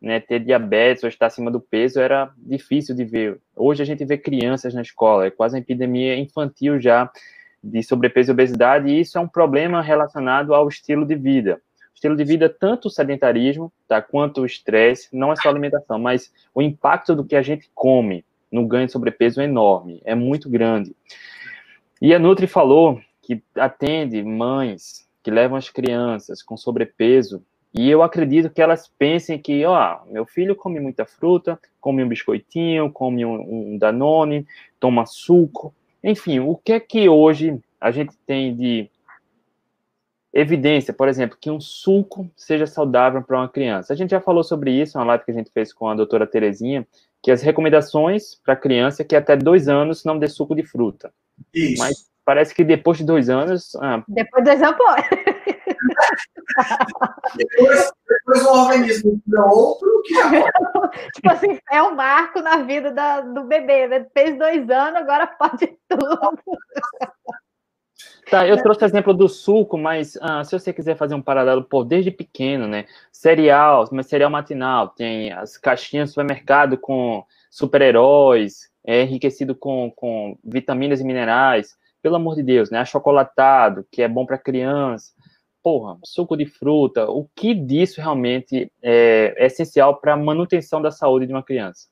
né, ter diabetes ou estar acima do peso era difícil de ver. Hoje a gente vê crianças na escola, é quase uma epidemia infantil já de sobrepeso e obesidade, e isso é um problema relacionado ao estilo de vida estilo de vida, tanto o sedentarismo, tá, quanto o estresse, não é só alimentação, mas o impacto do que a gente come no ganho de sobrepeso é enorme, é muito grande. E a Nutri falou que atende mães que levam as crianças com sobrepeso, e eu acredito que elas pensem que, ó, meu filho come muita fruta, come um biscoitinho, come um, um Danone, toma suco, enfim, o que é que hoje a gente tem de evidência, por exemplo, que um suco seja saudável para uma criança. A gente já falou sobre isso, uma live que a gente fez com a doutora Terezinha, que as recomendações para criança é que até dois anos não dê suco de fruta. Isso. Mas parece que depois de dois anos. Ah, depois de dois anos pode. depois, depois o organismo vira outro que já Tipo assim, é um marco na vida da, do bebê, né? Fez dois anos, agora pode tudo. Tá, eu trouxe o exemplo do suco, mas ah, se você quiser fazer um paralelo, pô, desde pequeno, né? Cereal, mas cereal matinal, tem as caixinhas do supermercado com super-heróis, é enriquecido com, com vitaminas e minerais, pelo amor de Deus, né? Achocolatado, que é bom para criança. Porra, suco de fruta, o que disso realmente é, é essencial para a manutenção da saúde de uma criança?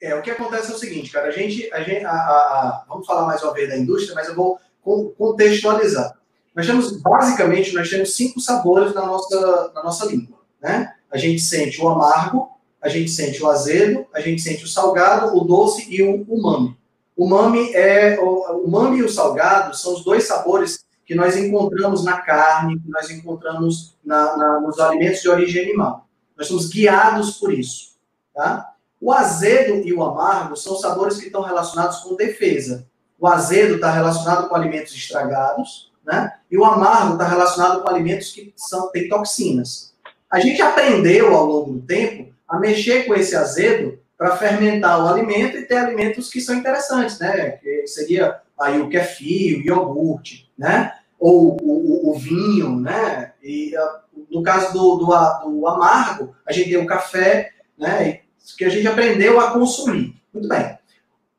É, o que acontece é o seguinte, cara, a gente, a gente a, a, a, vamos falar mais uma vez da indústria, mas eu vou contextualizar. Nós temos, basicamente, nós temos cinco sabores na nossa, na nossa língua, né? A gente sente o amargo, a gente sente o azedo, a gente sente o salgado, o doce e o umami. O umami é o umami e o salgado são os dois sabores que nós encontramos na carne, que nós encontramos na, na, nos alimentos de origem animal. Nós somos guiados por isso, tá? O azedo e o amargo são sabores que estão relacionados com defesa. O azedo está relacionado com alimentos estragados, né? E o amargo está relacionado com alimentos que são, têm toxinas. A gente aprendeu ao longo do tempo a mexer com esse azedo para fermentar o alimento e ter alimentos que são interessantes, né? Que seria aí o kefir, o iogurte, né? Ou o, o, o vinho, né? E ah, no caso do, do, do, amargo, a gente tem o café, né? Que a gente aprendeu a consumir. Muito bem.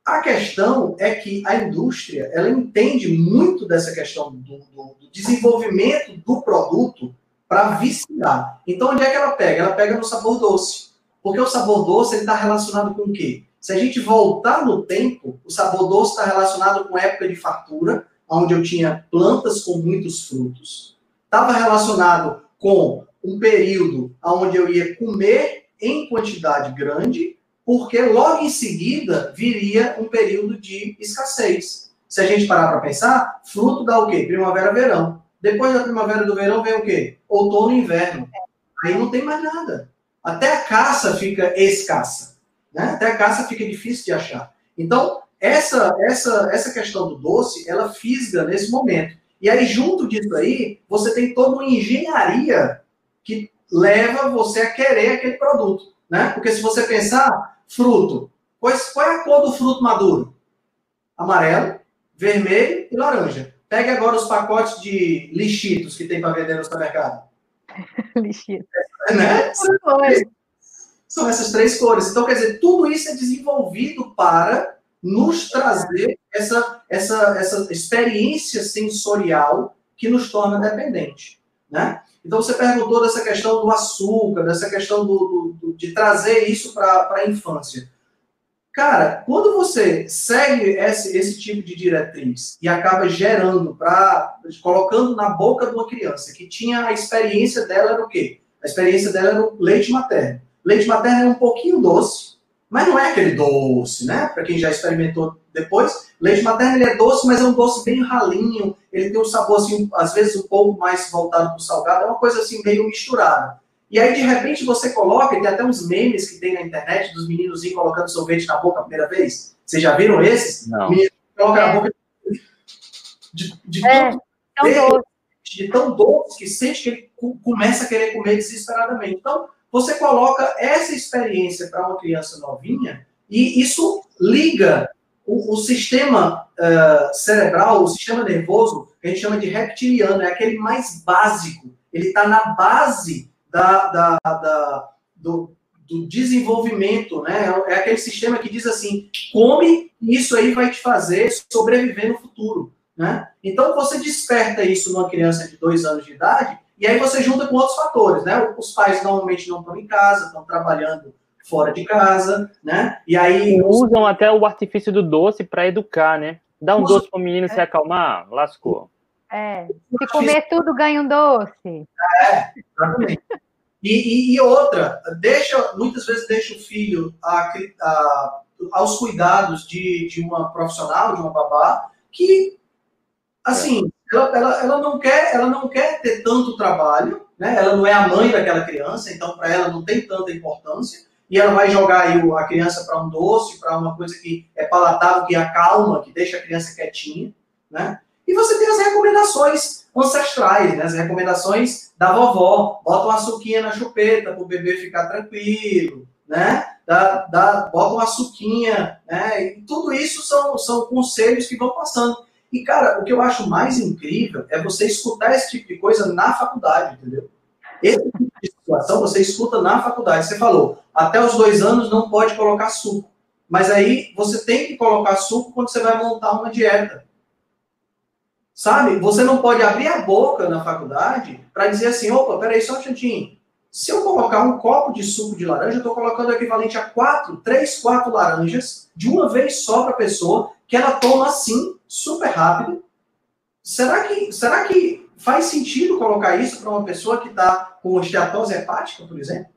A questão é que a indústria ela entende muito dessa questão do, do, do desenvolvimento do produto para viciar. Então, onde é que ela pega? Ela pega no sabor doce. Porque o sabor doce está relacionado com o quê? Se a gente voltar no tempo, o sabor doce está relacionado com época de fartura, onde eu tinha plantas com muitos frutos. Estava relacionado com um período onde eu ia comer em quantidade grande porque logo em seguida viria um período de escassez. Se a gente parar para pensar, fruto dá o quê? Primavera, verão. Depois da primavera do verão vem o quê? Outono inverno. Aí não tem mais nada. Até a caça fica escassa. Né? Até a caça fica difícil de achar. Então, essa, essa, essa questão do doce, ela fisga nesse momento. E aí, junto disso aí, você tem toda uma engenharia que leva você a querer aquele produto. Né? Porque se você pensar, fruto. Pois, qual é a cor do fruto maduro? Amarelo, vermelho e laranja. Pegue agora os pacotes de lixitos que tem para vender no supermercado. Lixitos. É, né? São essas três cores. Então, quer dizer, tudo isso é desenvolvido para nos trazer essa, essa, essa experiência sensorial que nos torna dependente. Né? Então, você perguntou dessa questão do açúcar, dessa questão do, do, de trazer isso para a infância. Cara, quando você segue esse, esse tipo de diretriz e acaba gerando, para colocando na boca de uma criança que tinha a experiência dela era o quê? A experiência dela era o leite materno. Leite materno é um pouquinho doce, mas não é aquele doce, né? Para quem já experimentou depois, leite materno ele é doce, mas é um doce bem ralinho. Ele tem um sabor assim, às vezes um pouco mais voltado para o salgado, é uma coisa assim meio misturada. E aí, de repente, você coloca, tem até uns memes que tem na internet dos meninos colocando sorvete na boca a primeira vez. Vocês já viram esses? Não. Menino coloca é. na boca de, de, é, tão, tão doce. de tão doce que sente que ele começa a querer comer desesperadamente. Então, você coloca essa experiência para uma criança novinha e isso liga o, o sistema uh, cerebral, o sistema nervoso, que a gente chama de reptiliano, é aquele mais básico. Ele está na base da, da, da do, do, desenvolvimento, né? É aquele sistema que diz assim, come, isso aí vai te fazer sobreviver no futuro, né? Então você desperta isso numa criança de dois anos de idade e aí você junta com outros fatores, né? Os pais normalmente não estão em casa, estão trabalhando fora de casa, né? E aí usam até o artifício do doce para educar, né? Dá um doce para o menino é. se acalmar, lascou. É. Se comer tudo, ganha um doce. É, exatamente. E, e, e, outra, deixa, muitas vezes deixa o filho a, a, aos cuidados de, de uma profissional, de uma babá, que, assim, ela, ela, ela, não quer, ela não quer ter tanto trabalho, né? ela não é a mãe daquela criança, então para ela não tem tanta importância, e ela vai jogar aí a criança para um doce, para uma coisa que é palatável, que acalma, que deixa a criança quietinha, né? E você tem as recomendações ancestrais, né? as recomendações da vovó. Bota uma suquinha na chupeta para o bebê ficar tranquilo, né? Dá, dá, bota uma suquinha, né? E tudo isso são, são conselhos que vão passando. E, cara, o que eu acho mais incrível é você escutar esse tipo de coisa na faculdade, entendeu? Esse tipo situação você escuta na faculdade. Você falou, até os dois anos não pode colocar suco. Mas aí você tem que colocar suco quando você vai montar uma dieta. Sabe? Você não pode abrir a boca na faculdade para dizer assim, opa, peraí, só um instantinho. Se eu colocar um copo de suco de laranja, eu estou colocando o equivalente a quatro, três, quatro laranjas de uma vez só para a pessoa, que ela toma assim, super rápido. Será que, será que faz sentido colocar isso para uma pessoa que está com esteatose hepática, por exemplo?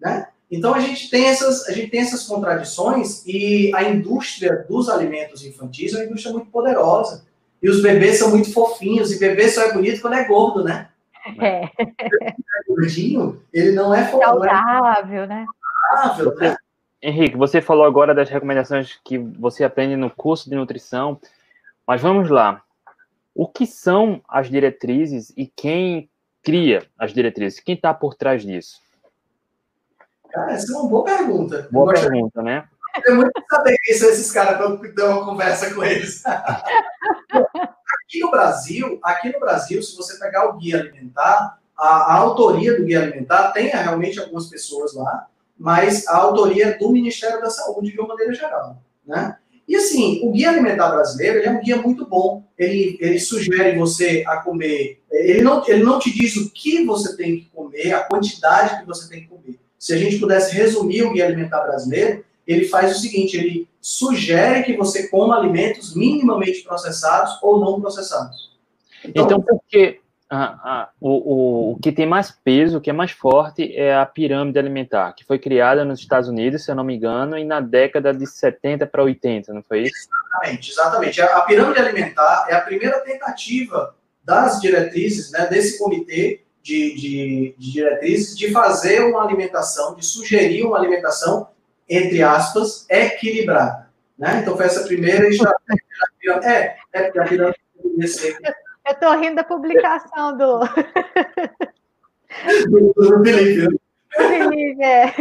Né? Então a gente tem essas, a gente tem essas contradições e a indústria dos alimentos infantis é uma indústria muito poderosa. E os bebês são muito fofinhos, e bebê só é bonito quando é gordo, né? É. Gordinho, ele não é saudável, né? Saudável, né? Henrique, você falou agora das recomendações que você aprende no curso de nutrição, mas vamos lá. O que são as diretrizes e quem cria as diretrizes? Quem está por trás disso? Cara, essa é uma boa pergunta. Boa pergunta, né? É muito saber quem são esses caras para ter uma conversa com eles. aqui no Brasil, aqui no Brasil, se você pegar o guia alimentar, a, a autoria do guia alimentar tem realmente algumas pessoas lá, mas a autoria é do Ministério da Saúde de uma maneira geral, né? E assim, o guia alimentar brasileiro é um guia muito bom. Ele, ele sugere você a comer. Ele não, ele não te diz o que você tem que comer, a quantidade que você tem que comer. Se a gente pudesse resumir o guia alimentar brasileiro, ele faz o seguinte: ele sugere que você coma alimentos minimamente processados ou não processados. Então, então por que ah, ah, o, o, o que tem mais peso, o que é mais forte, é a pirâmide alimentar, que foi criada nos Estados Unidos, se eu não me engano, e na década de 70 para 80, não foi isso? Exatamente, exatamente. A, a pirâmide alimentar é a primeira tentativa das diretrizes, né, desse comitê de, de, de diretrizes, de fazer uma alimentação, de sugerir uma alimentação entre aspas, equilibrada. Né? Então foi essa primeira estratégia. É, é porque a pirâmide Eu estou rindo da publicação do. do, do Felipe. Né? Felipe, é.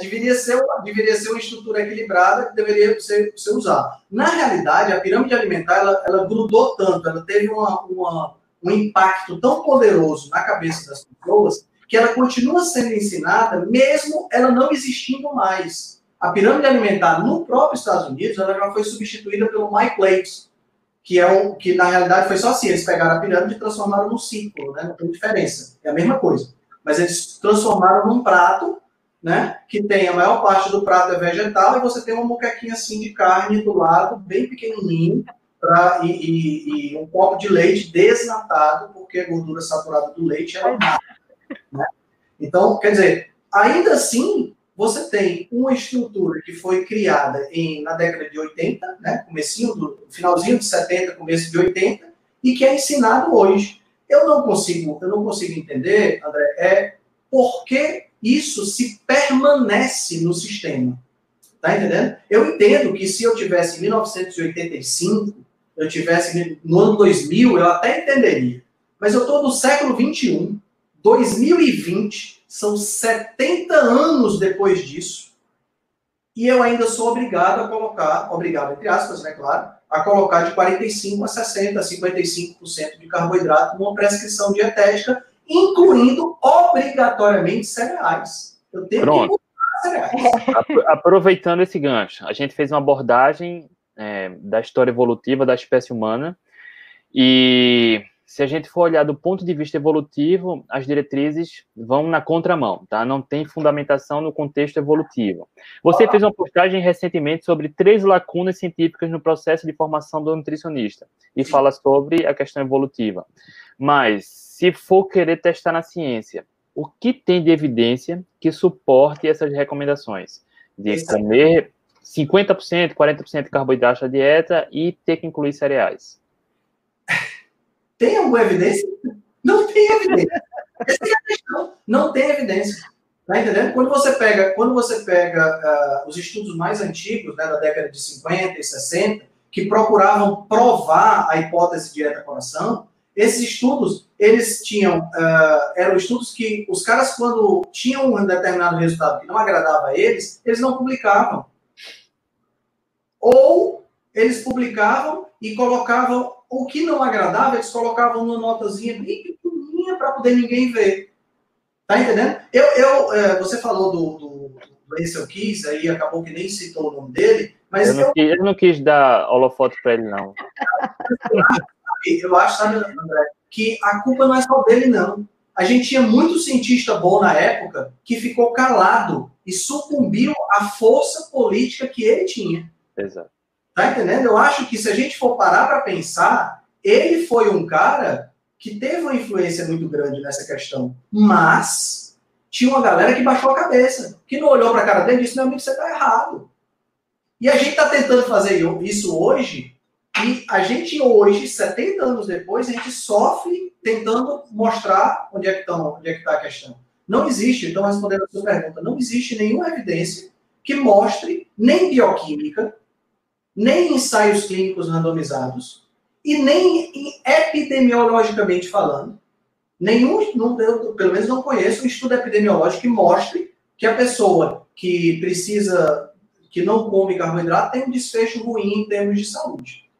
deveria ser, deveria ser uma estrutura equilibrada que deveria ser, ser usada. Na realidade, a pirâmide alimentar, ela, ela grudou tanto, ela teve uma, uma, um impacto tão poderoso na cabeça das pessoas, que ela continua sendo ensinada, mesmo ela não existindo mais. A pirâmide alimentar no próprio Estados Unidos, ela já foi substituída pelo My Plates, que é um, que na realidade foi só assim, eles pegaram a pirâmide e transformaram num círculo, né? Não tem diferença, é a mesma coisa. Mas eles transformaram num prato né? Que tem a maior parte do prato é vegetal e você tem uma moquequinha assim de carne do lado, bem pequenininho, pra, e, e, e um copo de leite desnatado, porque a gordura saturada do leite é mata. Né? Então, quer dizer, ainda assim, você tem uma estrutura que foi criada em, na década de 80, né? Comecinho do finalzinho de 70, começo de 80, e que é ensinado hoje. Eu não consigo, eu não consigo entender, André, é por que isso se permanece no sistema. Tá entendendo? Eu entendo que se eu tivesse em 1985, eu tivesse no ano 2000, eu até entenderia. Mas eu estou no século 21, 2020, são 70 anos depois disso, e eu ainda sou obrigado a colocar, obrigado entre aspas, né, claro, a colocar de 45 a 60, 55% de carboidrato numa prescrição dietética incluindo obrigatoriamente cereais. Eu tenho Pronto. que cereais. Aproveitando esse gancho, a gente fez uma abordagem é, da história evolutiva da espécie humana e se a gente for olhar do ponto de vista evolutivo, as diretrizes vão na contramão, tá? Não tem fundamentação no contexto evolutivo. Você fez uma postagem recentemente sobre três lacunas científicas no processo de formação do nutricionista e fala sobre a questão evolutiva. Mas se for querer testar na ciência, o que tem de evidência que suporte essas recomendações? De comer 50%, 40% de carboidrato na dieta e ter que incluir cereais. Tem alguma evidência? Não tem evidência. Essa é a questão. Não tem evidência. Tá entendendo? Quando você pega, quando você pega uh, os estudos mais antigos, né, da década de 50 e 60, que procuravam provar a hipótese dieta-coração, esses estudos, eles tinham, uh, eram estudos que os caras, quando tinham um determinado resultado que não agradava a eles, eles não publicavam. Ou eles publicavam e colocavam o que não agradava, eles colocavam uma notazinha bem pequenininha para poder ninguém ver. Tá entendendo? Eu, eu, uh, você falou do, do, do Ansel Keys, aí acabou que nem citou o nome dele, mas eu não, eu, quis, eu não quis dar holofote para ele, não. eu acho, sabe, André, que a culpa não é só dele, não. A gente tinha muito cientista bom na época que ficou calado e sucumbiu à força política que ele tinha. Exato. Tá entendendo? Eu acho que se a gente for parar para pensar, ele foi um cara que teve uma influência muito grande nessa questão. Mas tinha uma galera que baixou a cabeça, que não olhou para a cara dele e disse: meu amigo, você está errado. E a gente está tentando fazer isso hoje e a gente hoje, 70 anos depois, a gente sofre tentando mostrar onde é que é está a questão. Não existe, então respondendo a sua pergunta, não existe nenhuma evidência que mostre nem bioquímica, nem ensaios clínicos randomizados e nem epidemiologicamente falando, nenhum, não, pelo menos não conheço um estudo epidemiológico que mostre que a pessoa que precisa, que não come carboidrato, tem um desfecho ruim em termos de saúde.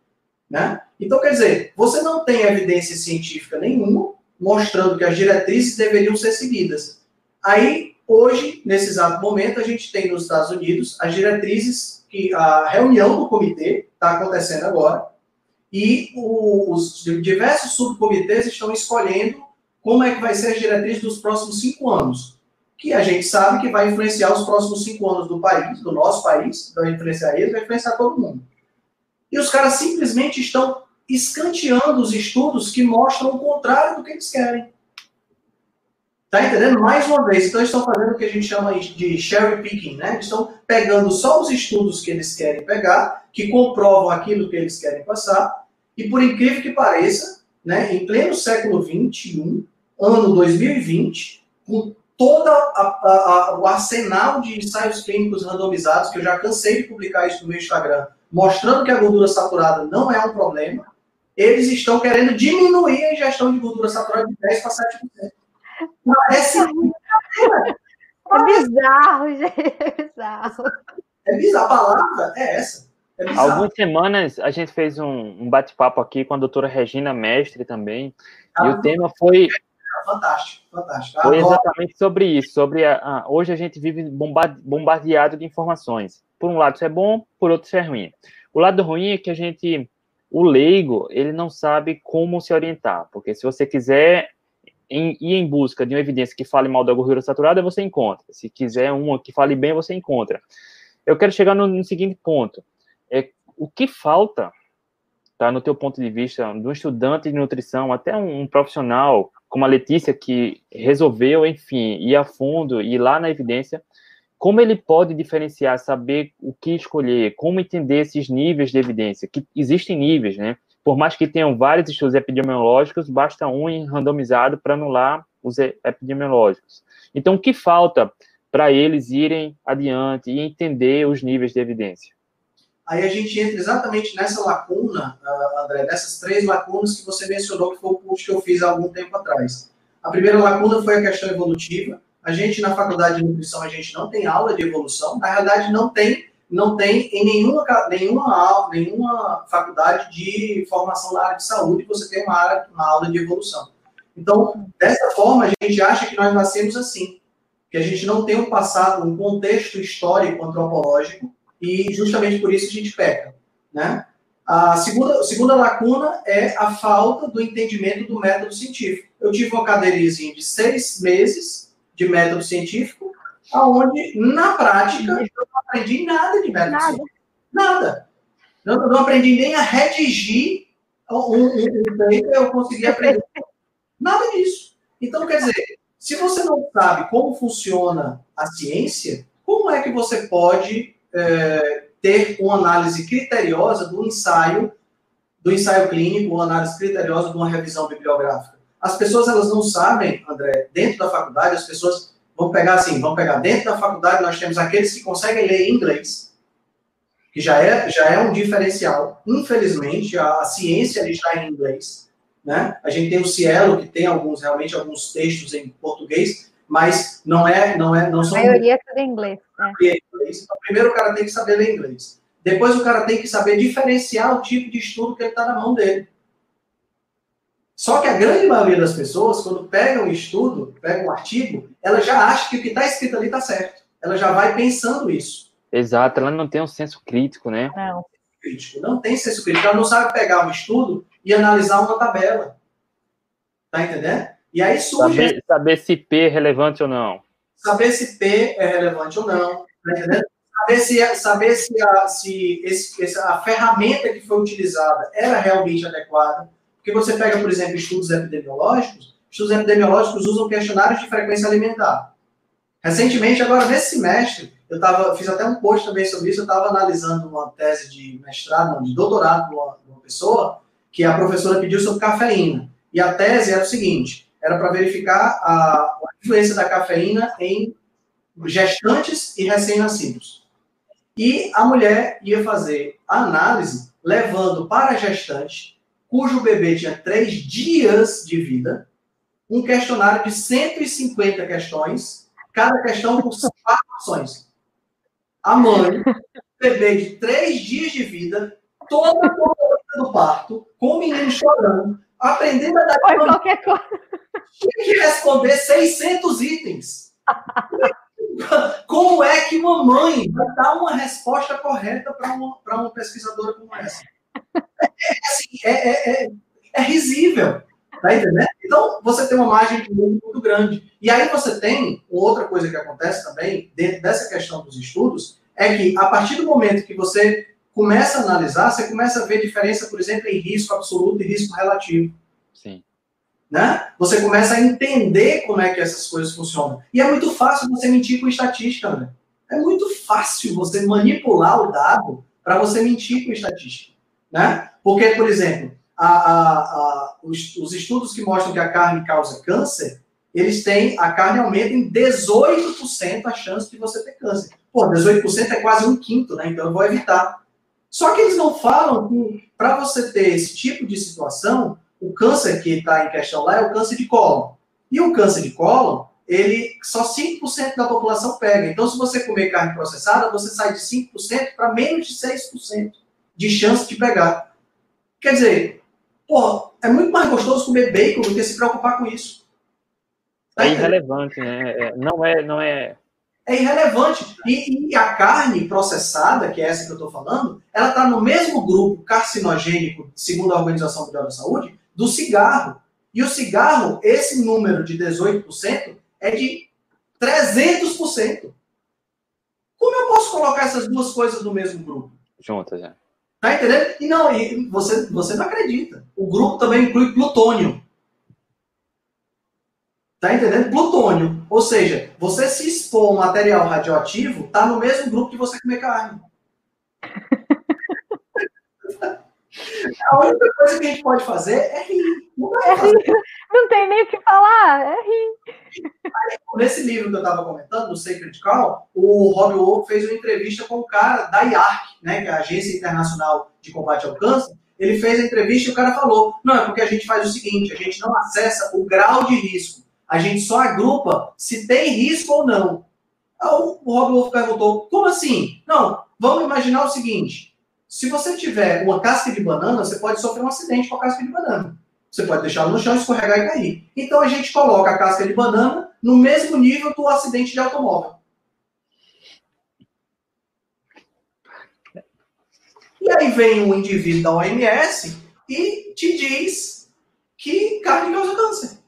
Né? Então, quer dizer, você não tem evidência científica nenhuma mostrando que as diretrizes deveriam ser seguidas. Aí, hoje, nesse exato momento, a gente tem nos Estados Unidos as diretrizes, que a reunião do comitê está acontecendo agora, e o, os diversos subcomitês estão escolhendo como é que vai ser as diretrizes dos próximos cinco anos, que a gente sabe que vai influenciar os próximos cinco anos do país, do nosso país, vai influenciar eles, vai influenciar todo mundo. E os caras simplesmente estão escanteando os estudos que mostram o contrário do que eles querem. Tá entendendo? Mais uma vez, então eles estão fazendo o que a gente chama de cherry picking, né? Eles estão pegando só os estudos que eles querem pegar, que comprovam aquilo que eles querem passar, e por incrível que pareça, né, em pleno século XXI, ano 2020, com todo o arsenal de ensaios clínicos randomizados, que eu já cansei de publicar isso no meu Instagram, mostrando que a gordura saturada não é um problema, eles estão querendo diminuir a ingestão de gordura saturada de 10% para 7%. Parece É bizarro, gente. É bizarro. É bizarro. A palavra é essa. É Algumas semanas a gente fez um, um bate-papo aqui com a doutora Regina Mestre também. Ah, e o tema foi. Fantástico, fantástico. Foi exatamente sobre isso. Sobre a, a, hoje a gente vive bombardeado de informações. Por um lado isso é bom, por outro isso é ruim. O lado ruim é que a gente, o leigo, ele não sabe como se orientar. Porque se você quiser em, ir em busca de uma evidência que fale mal da gordura saturada, você encontra. Se quiser uma que fale bem, você encontra. Eu quero chegar no, no seguinte ponto. É, o que falta, tá, no teu ponto de vista, de um estudante de nutrição, até um, um profissional como a Letícia, que resolveu, enfim, ir a fundo, ir lá na evidência, como ele pode diferenciar, saber o que escolher, como entender esses níveis de evidência, que existem níveis, né? Por mais que tenham vários estudos epidemiológicos, basta um randomizado para anular os epidemiológicos. Então, o que falta para eles irem adiante e entender os níveis de evidência? Aí a gente entra exatamente nessa lacuna, ah, André, nessas três lacunas que você mencionou, que foi o curso que eu fiz há algum tempo atrás. A primeira lacuna foi a questão evolutiva. A gente, na faculdade de nutrição, a gente não tem aula de evolução. Na realidade, não tem não tem em nenhuma, nenhuma, nenhuma faculdade de formação na área de saúde você tem uma, área, uma aula de evolução. Então, dessa forma, a gente acha que nós nascemos assim, que a gente não tem um passado, um contexto histórico antropológico, e justamente por isso a gente peca. Né? A segunda, segunda lacuna é a falta do entendimento do método científico. Eu tive uma cadeirinha de seis meses de método científico, aonde na prática, eu não aprendi nada de nada. Nada. Não, não aprendi nem a redigir um, um, eu consegui aprender. Nada disso. Então, quer dizer, se você não sabe como funciona a ciência, como é que você pode é, ter uma análise criteriosa do ensaio, do ensaio clínico, uma análise criteriosa de uma revisão bibliográfica? As pessoas, elas não sabem, André, dentro da faculdade, as pessoas Vamos pegar assim, vamos pegar dentro da faculdade, nós temos aqueles que conseguem ler inglês, que já é, já é um diferencial. Infelizmente, a, a ciência é em inglês. Né? A gente tem o Cielo, que tem alguns, realmente, alguns textos em português, mas não é, não é, não são... A maioria é tudo em inglês. Né? Então, primeiro o cara tem que saber ler inglês. Depois o cara tem que saber diferenciar o tipo de estudo que ele está na mão dele. Só que a grande maioria das pessoas, quando pega um estudo, pega um artigo, ela já acha que o que está escrito ali está certo. Ela já vai pensando isso. Exato, ela não tem um senso crítico, né? Não. Crítico, não tem senso crítico. Ela não sabe pegar um estudo e analisar uma tabela. Tá entendendo? E aí surge. Saber, saber se P é relevante ou não. Saber se P é relevante ou não. Tá entendendo? Saber se, saber se, a, se esse, a ferramenta que foi utilizada era realmente adequada porque você pega, por exemplo, estudos epidemiológicos, estudos epidemiológicos usam questionários de frequência alimentar. Recentemente, agora nesse semestre, eu tava, fiz até um post também sobre isso, eu estava analisando uma tese de mestrado, não, de doutorado de uma, uma pessoa, que a professora pediu sobre cafeína. E a tese era o seguinte, era para verificar a, a influência da cafeína em gestantes e recém-nascidos. E a mulher ia fazer a análise levando para a gestante cujo bebê tinha três dias de vida, um questionário de 150 questões, cada questão com quatro opções. A mãe, bebê de três dias de vida, toda a do parto, com o menino chorando, aprendendo a dar Foi qualquer coisa. Tinha que responder 600 itens. Como é que uma mãe vai dar uma resposta correta para uma, uma pesquisadora como essa? É, assim, é, é, é, é risível. Tá entendendo? Então, você tem uma margem de mundo muito grande. E aí você tem outra coisa que acontece também, dentro dessa questão dos estudos, é que a partir do momento que você começa a analisar, você começa a ver diferença, por exemplo, em risco absoluto e risco relativo. Sim. Né? Você começa a entender como é que essas coisas funcionam. E é muito fácil você mentir com estatística, né? É muito fácil você manipular o dado para você mentir com estatística. Né? Porque, por exemplo, a, a, a, os, os, estudos que mostram que a carne causa câncer, eles têm, a carne aumenta em 18% a chance de você ter câncer. Pô, 18% é quase um quinto, né? Então eu vou evitar. Só que eles não falam que para você ter esse tipo de situação, o câncer que está em questão lá é o câncer de cólon. E o câncer de cólon, ele só 5% da população pega. Então, se você comer carne processada, você sai de 5% para menos de 6% de chance de pegar. Quer dizer, pô, é muito mais gostoso comer bacon do que se preocupar com isso. Tá é irrelevante, né? É, não é, não é. É irrelevante. E, e a carne processada, que é essa que eu estou falando, ela está no mesmo grupo carcinogênico, segundo a Organização Mundial da Saúde, do cigarro. E o cigarro, esse número de 18%, é de 300%. Como eu posso colocar essas duas coisas no mesmo grupo? Juntas, já. Tá entendendo? E não, e você, você não acredita. O grupo também inclui plutônio. Tá entendendo? Plutônio. Ou seja, você se expor a um material radioativo, tá no mesmo grupo que você comer carne. A única coisa que a gente pode fazer é rir. Não, é rir. não tem nem o que falar, é rir. nesse livro que eu estava comentando, no Sacred Call, o Rob Wolf fez uma entrevista com o cara da IARC, né, que é a Agência Internacional de Combate ao Câncer. Ele fez a entrevista e o cara falou: não, é porque a gente faz o seguinte, a gente não acessa o grau de risco a gente só agrupa se tem risco ou não. o Rob Wolf perguntou, como assim? Não, vamos imaginar o seguinte, se você tiver uma casca de banana, você pode sofrer um acidente com a casca de banana. Você pode deixar no chão, escorregar e cair. Então a gente coloca a casca de banana no mesmo nível do acidente de automóvel. E aí vem um indivíduo da OMS e te diz que carne causa câncer.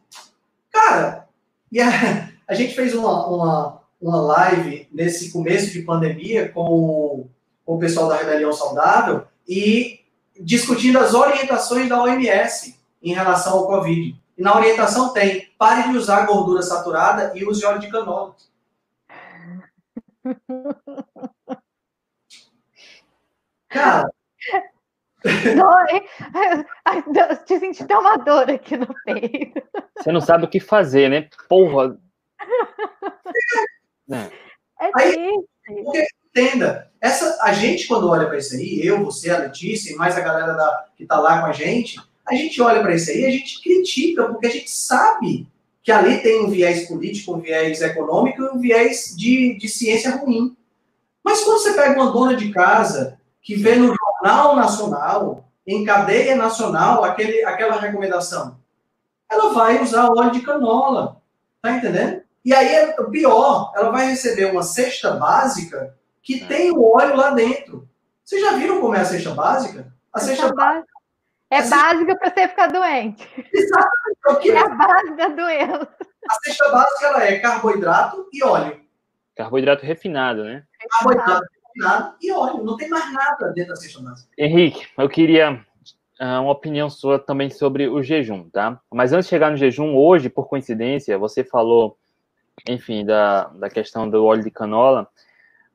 Cara, e a, a gente fez uma, uma, uma live nesse começo de pandemia com com o pessoal da Rebelião Saudável e discutindo as orientações da OMS em relação ao Covid. E na orientação tem, pare de usar gordura saturada e use óleo de canola. Cara, Dói. Te senti tão uma dor aqui no peito. Você não sabe o que fazer, né? Porra. É, é aí, porque, entenda, essa, a gente, quando olha para isso aí, eu, você, a Letícia e mais a galera da, que está lá com a gente, a gente olha para isso aí a gente critica, porque a gente sabe que ali tem um viés político, um viés econômico e um viés de, de ciência ruim. Mas quando você pega uma dona de casa que vê no Jornal Nacional, em cadeia nacional, aquele, aquela recomendação. Ela vai usar óleo de canola. Tá entendendo? E aí é pior, ela vai receber uma cesta básica que é. tem o óleo lá dentro. Vocês já viram como é a cesta básica? A cesta básica. É básica para você ficar doente. Exatamente. É a base da doença. A cesta básica ela é carboidrato e óleo. Carboidrato refinado, né? Carboidrato nada e óleo, não tem mais nada dentro da cesta básica. Henrique, eu queria uh, uma opinião sua também sobre o jejum, tá? Mas antes de chegar no jejum, hoje, por coincidência, você falou, enfim, da, da questão do óleo de canola.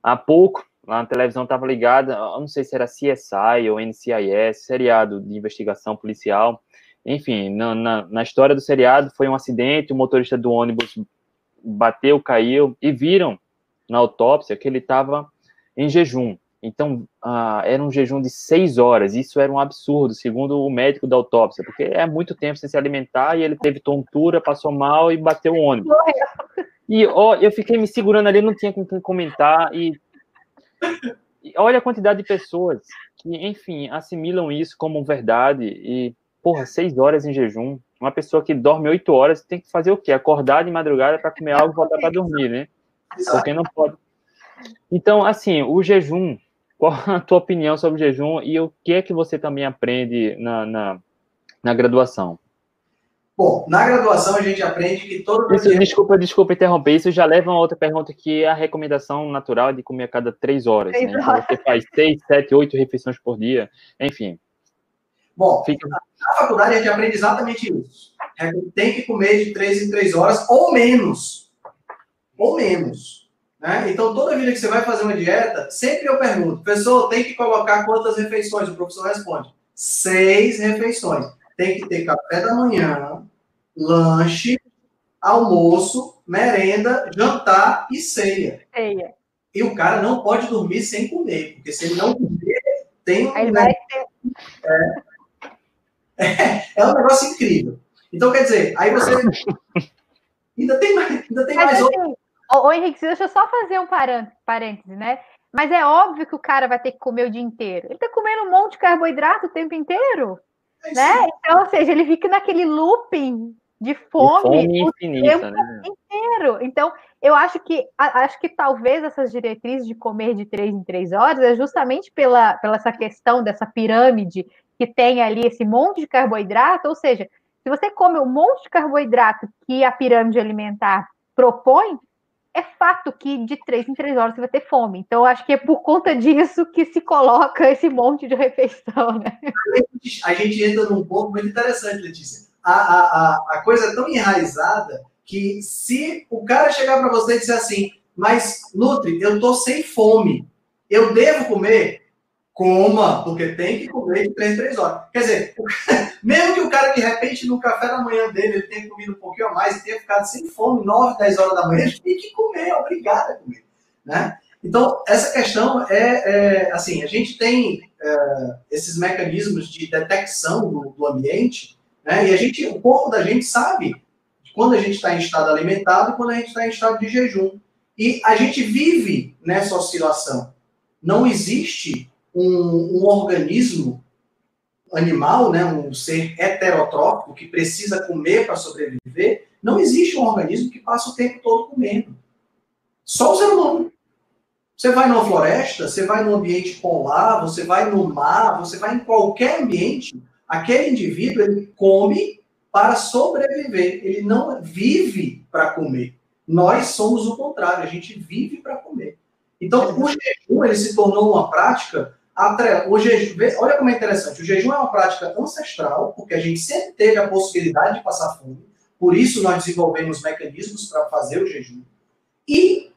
Há pouco, lá na televisão estava ligada, não sei se era CSI ou NCIS, seriado de investigação policial. Enfim, na, na, na história do seriado foi um acidente, o motorista do ônibus bateu, caiu, e viram na autópsia que ele estava em jejum. Então, ah, era um jejum de seis horas. Isso era um absurdo, segundo o médico da autópsia, porque é muito tempo sem se alimentar e ele teve tontura, passou mal e bateu o ônibus. E ó, eu fiquei me segurando ali, não tinha com quem comentar. E, e olha a quantidade de pessoas que, enfim, assimilam isso como verdade. E, porra, seis horas em jejum. Uma pessoa que dorme oito horas tem que fazer o quê? Acordar de madrugada para comer algo e voltar para dormir, né? Porque não pode então, assim, o jejum, qual a tua opinião sobre o jejum e o que é que você também aprende na, na, na graduação? Bom, na graduação a gente aprende que todo isso, dia... Desculpa, desculpa interromper, isso já leva a outra pergunta que é a recomendação natural de comer a cada três horas. Né? Então, você faz seis, sete, oito refeições por dia, enfim. Bom, Fica... na faculdade a gente aprende exatamente isso. É tem que comer de três em três horas ou menos. Ou menos. Né? Então, toda vida que você vai fazer uma dieta, sempre eu pergunto, pessoa, tem que colocar quantas refeições? O professor responde, seis refeições. Tem que ter café da manhã, lanche, almoço, merenda, jantar e ceia. Ceia. E o cara não pode dormir sem comer, porque se ele não comer, tem um. Aí vai ter... é, é, é um negócio incrível. Então, quer dizer, aí você Ainda tem mais, ainda tem mais assim, outro. Ô, Henrique, deixa eu só fazer um parêntese, né? Mas é óbvio que o cara vai ter que comer o dia inteiro. Ele tá comendo um monte de carboidrato o tempo inteiro. É né? Então, ou seja, ele fica naquele looping de fome, de fome infinita, o tempo né? inteiro. Então, eu acho que acho que talvez essas diretrizes de comer de três em três horas é justamente pela, pela essa questão dessa pirâmide que tem ali esse monte de carboidrato, ou seja, se você come um monte de carboidrato que a pirâmide alimentar propõe, é fato que de três em três horas você vai ter fome. Então, acho que é por conta disso que se coloca esse monte de refeição, né? A gente entra num ponto muito interessante, Letícia. A, a, a, coisa é tão enraizada que se o cara chegar para você e dizer assim, mas Nutri, eu tô sem fome, eu devo comer? Coma, porque tem que comer de 3 3 horas. Quer dizer, mesmo que o cara, de repente, no café da manhã dele, ele tenha comido um pouquinho a mais e tenha ficado sem fome 9, 10 horas da manhã, ele tem que comer, é obrigado a comer. Né? Então, essa questão é, é assim, a gente tem é, esses mecanismos de detecção do, do ambiente, né? e a gente, o corpo da gente sabe quando a gente está em estado alimentado e quando a gente está em estado de jejum. E a gente vive nessa oscilação. Não existe um, um organismo animal, né, um ser heterotrófico que precisa comer para sobreviver, não existe um organismo que passa o tempo todo comendo. Só o ser humano. Você vai numa floresta, você vai num ambiente polar, você vai no mar, você vai em qualquer ambiente, aquele indivíduo ele come para sobreviver, ele não vive para comer. Nós somos o contrário, a gente vive para comer. Então, o jejum ele se tornou uma prática o jejum, olha como é interessante, o jejum é uma prática ancestral, porque a gente sempre teve a possibilidade de passar fome, por isso nós desenvolvemos mecanismos para fazer o jejum. E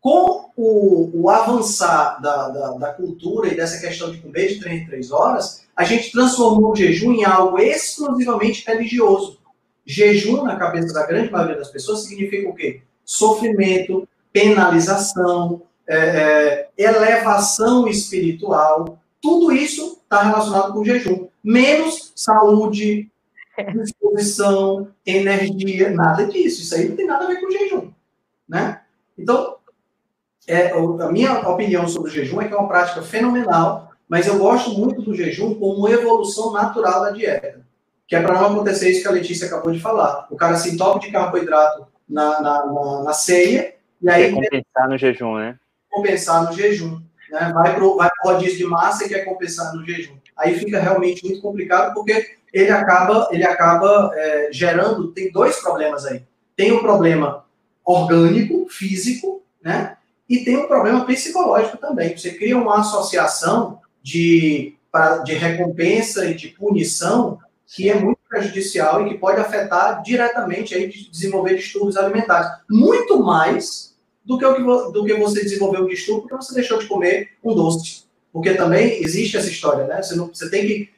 com o, o avançar da, da, da, cultura e dessa questão de comer de 3 em 3 horas, a gente transformou o jejum em algo exclusivamente religioso. Jejum, na cabeça da grande maioria das pessoas, significa o quê? Sofrimento, penalização, é, é, elevação espiritual, tudo isso está relacionado com jejum. Menos saúde, disposição, energia, nada disso. Isso aí não tem nada a ver com jejum. Né? Então, é, a minha opinião sobre o jejum é que é uma prática fenomenal, mas eu gosto muito do jejum como evolução natural da dieta. Que é para não acontecer isso que a Letícia acabou de falar. O cara se entope de carboidrato na, na, na, na ceia, e aí. compensar no jejum, né? Compensar no jejum. Né? Vai para o rodízio de massa e quer compensar no jejum. Aí fica realmente muito complicado, porque ele acaba, ele acaba é, gerando, tem dois problemas aí. Tem o um problema orgânico, físico, né? E tem um problema psicológico também. Você cria uma associação de, de recompensa e de punição que é muito prejudicial e que pode afetar diretamente aí de desenvolver distúrbios alimentares. Muito mais do que, o que, do que você desenvolveu um distúrbio porque você deixou de comer um doce. Porque também existe essa história, né? Você, não, você tem que.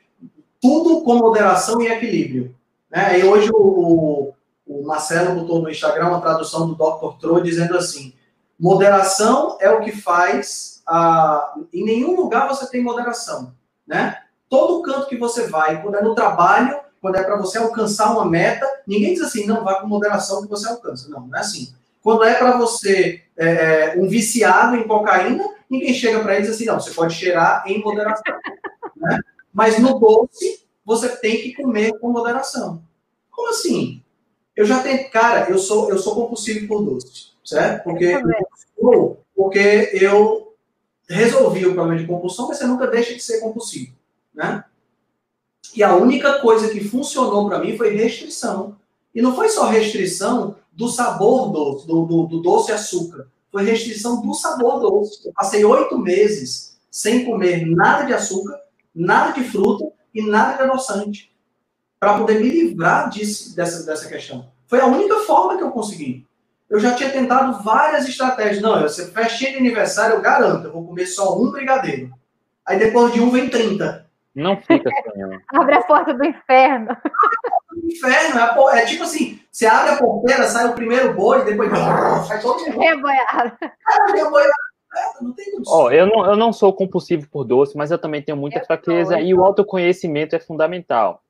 Tudo com moderação e equilíbrio. Né? E hoje o, o Marcelo botou no Instagram uma tradução do Dr. Tro dizendo assim: moderação é o que faz. A... Em nenhum lugar você tem moderação. Né? Todo canto que você vai, quando é no trabalho, quando é para você alcançar uma meta, ninguém diz assim, não, vá com moderação que você alcança. Não, não é assim. Quando é para você é, é, um viciado em cocaína, ninguém chega para ele e diz assim, não, você pode cheirar em moderação. né? Mas no doce, você tem que comer com moderação. Como assim? Eu já tenho, cara, eu sou eu sou compulsivo por doce, certo? Porque eu, porque eu resolvi o problema de compulsão, mas você nunca deixa de ser compulsivo, né? E a única coisa que funcionou para mim foi restrição. E não foi só restrição do sabor doce, do, do, do doce açúcar. Foi restrição do sabor doce. Eu passei oito meses sem comer nada de açúcar, nada de fruta e nada de adoçante. Para poder me livrar disso, dessa, dessa questão. Foi a única forma que eu consegui. Eu já tinha tentado várias estratégias. Não, eu, festinha de aniversário, eu garanto, eu vou comer só um brigadeiro. Aí depois de um vem 30. Não fica sonhando. Abre a porta do inferno. inferno. É, é, tipo assim, você abre a porteira, sai o primeiro boi, depois sai todo mundo. É, não tem oh, eu, não, eu não sou compulsivo por doce, mas eu também tenho muita eu fraqueza e o autoconhecimento é fundamental.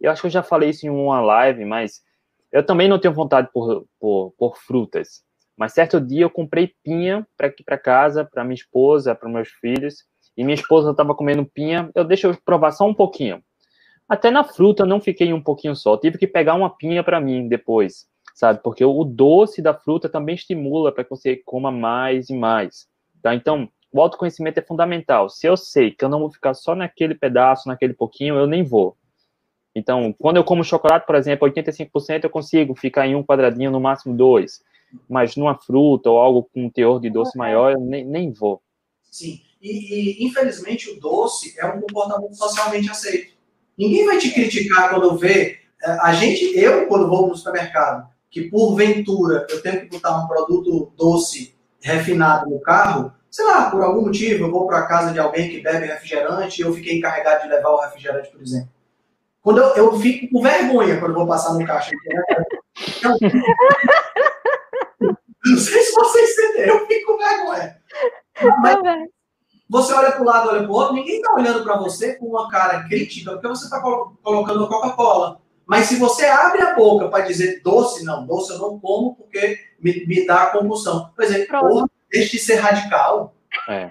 Eu acho que eu já falei isso em uma live, mas Eu também não tenho vontade por, por, por frutas, mas certo dia eu comprei pinha para aqui para casa, para minha esposa, para meus filhos, e minha esposa estava comendo pinha, eu deixo eu provar só um pouquinho. Até na fruta eu não fiquei um pouquinho só, tive que pegar uma pinha para mim depois, sabe? Porque o doce da fruta também estimula para que você coma mais e mais. Tá? Então, o autoconhecimento é fundamental. Se eu sei que eu não vou ficar só naquele pedaço, naquele pouquinho, eu nem vou. Então, quando eu como chocolate, por exemplo, 85% eu consigo ficar em um quadradinho, no máximo dois. Mas numa fruta ou algo com um teor de doce maior, eu nem, nem vou. Sim. E, e, infelizmente, o doce é um comportamento socialmente aceito. Ninguém vai te criticar quando vê. É, a gente, eu, quando vou no supermercado, que porventura eu tenho que botar um produto doce refinado no carro, sei lá, por algum motivo, eu vou para casa de alguém que bebe refrigerante e eu fiquei encarregado de levar o refrigerante, por exemplo. Quando eu, eu fico com vergonha quando vou passar no caixa. Então, não sei se vocês entenderam, eu fico com vergonha. Mas você olha para o lado, olha para o outro, ninguém está olhando para você com uma cara crítica, porque você está colocando Coca-Cola. Mas se você abre a boca para dizer doce, não, doce eu não como porque me, me dá compulsão. Por exemplo, porra, deixe de ser radical. É.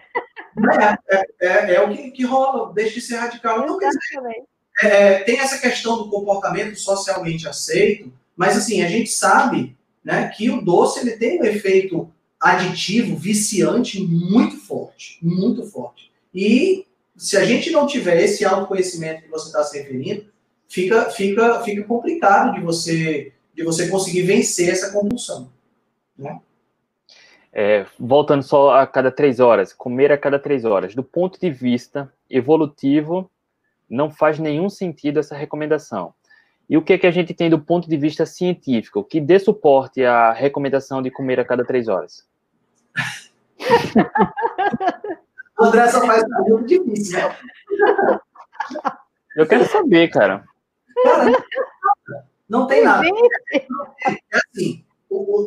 É, é, é, é, o que, que rola, deixe de ser radical. Então, quer dizer, é, tem essa questão do comportamento socialmente aceito, mas assim, a gente sabe né, que o doce ele tem um efeito aditivo, viciante muito forte, muito forte. E se a gente não tiver esse autoconhecimento que você está se referindo, fica, fica, fica complicado de você, de você conseguir vencer essa compulsão. Né? É, voltando só a cada três horas, comer a cada três horas. Do ponto de vista evolutivo, não faz nenhum sentido essa recomendação. E o que, é que a gente tem do ponto de vista científico que dê suporte à recomendação de comer a cada três horas? O André só faz pergunta difícil, né? Eu quero saber, cara. Cara, não tem nada. É assim,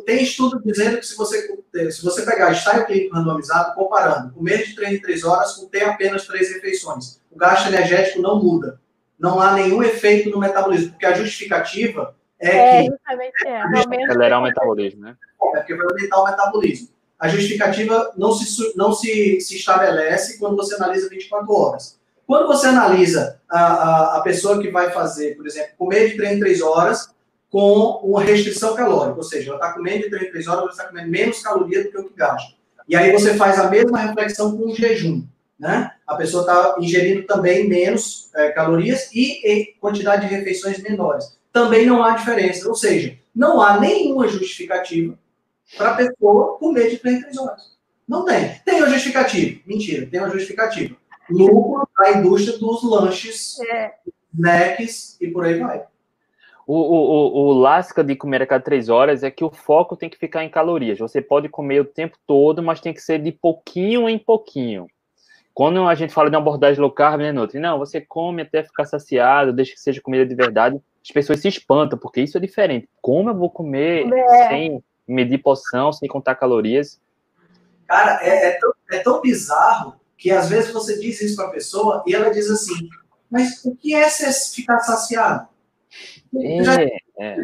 tem estudo dizendo que se você, se você pegar ensaio clínico randomizado, comparando comer de 3 em 3 horas com ter apenas 3 refeições, o gasto energético não muda. Não há nenhum efeito no metabolismo, porque a justificativa é, é que. Justamente é. Acelerar o metabolismo, né? É porque vai aumentar o metabolismo. A justificativa não se, não se, se estabelece quando você analisa 24 horas. Quando você analisa a, a, a pessoa que vai fazer, por exemplo, comer de 3 em 3 horas, com uma restrição calórica, ou seja, ela está comendo de 3 em 3 horas, ela está comendo menos calorias do que o que gasta. E aí você faz a mesma reflexão com o jejum, né? A pessoa está ingerindo também menos é, calorias e, e quantidade de refeições menores. Também não há diferença, ou seja, não há nenhuma justificativa para a pessoa comer de 3 em 3 horas. Não tem. Tem uma justificativa. Mentira, tem uma justificativa. Lucro da indústria dos lanches, é. snacks e por aí vai. O, o, o, lasca de comer a cada três horas é que o foco tem que ficar em calorias. Você pode comer o tempo todo, mas tem que ser de pouquinho em pouquinho. Quando a gente fala de uma abordagem low carb, né, Nutri? Não, você come até ficar saciado, deixa que seja comida de verdade. As pessoas se espantam, porque isso é diferente. Como eu vou comer é. sem medir porção, sem contar calorias? Cara, é, é, tão, é tão bizarro que às vezes você diz isso para a pessoa e ela diz assim: Mas o que é ficar saciado? É, já... é.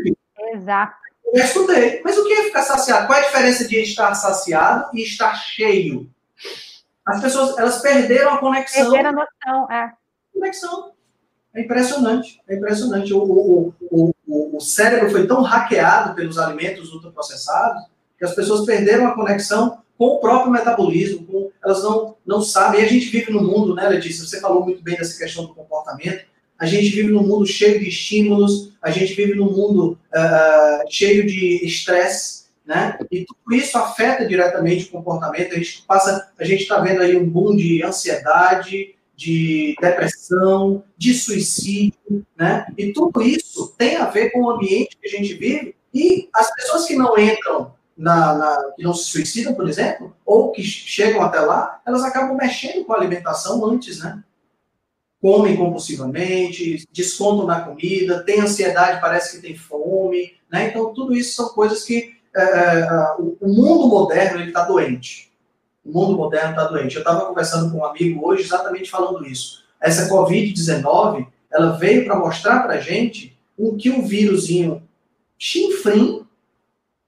Exato. Eu já estudei. Mas o que é ficar saciado? Qual é a diferença de estar saciado e estar cheio? As pessoas, elas perderam a conexão. Perderam a noção, é. Conexão. É impressionante, é impressionante. O, o, o, o, o cérebro foi tão hackeado pelos alimentos ultraprocessados que as pessoas perderam a conexão com o próprio metabolismo, com, elas não, não sabem. E a gente vive num mundo, né, Letícia? Você falou muito bem dessa questão do comportamento a gente vive num mundo cheio de estímulos, a gente vive num mundo uh, cheio de estresse, né? E tudo isso afeta diretamente o comportamento. A gente passa, a gente está vendo aí um boom de ansiedade, de depressão, de suicídio, né? E tudo isso tem a ver com o ambiente que a gente vive e as pessoas que não entram na, na, que não se suicidam, por exemplo, ou que chegam até lá, elas acabam mexendo com a alimentação antes, né? comem compulsivamente, descontam na comida, tem ansiedade, parece que tem fome, né? Então, tudo isso são coisas que é, é o, mundo moderno está doente. O mundo moderno está doente. Eu estava conversando com um amigo hoje exatamente falando isso. Essa Covid-19, ela veio para mostrar para a gente o que um vírusinho chinfrim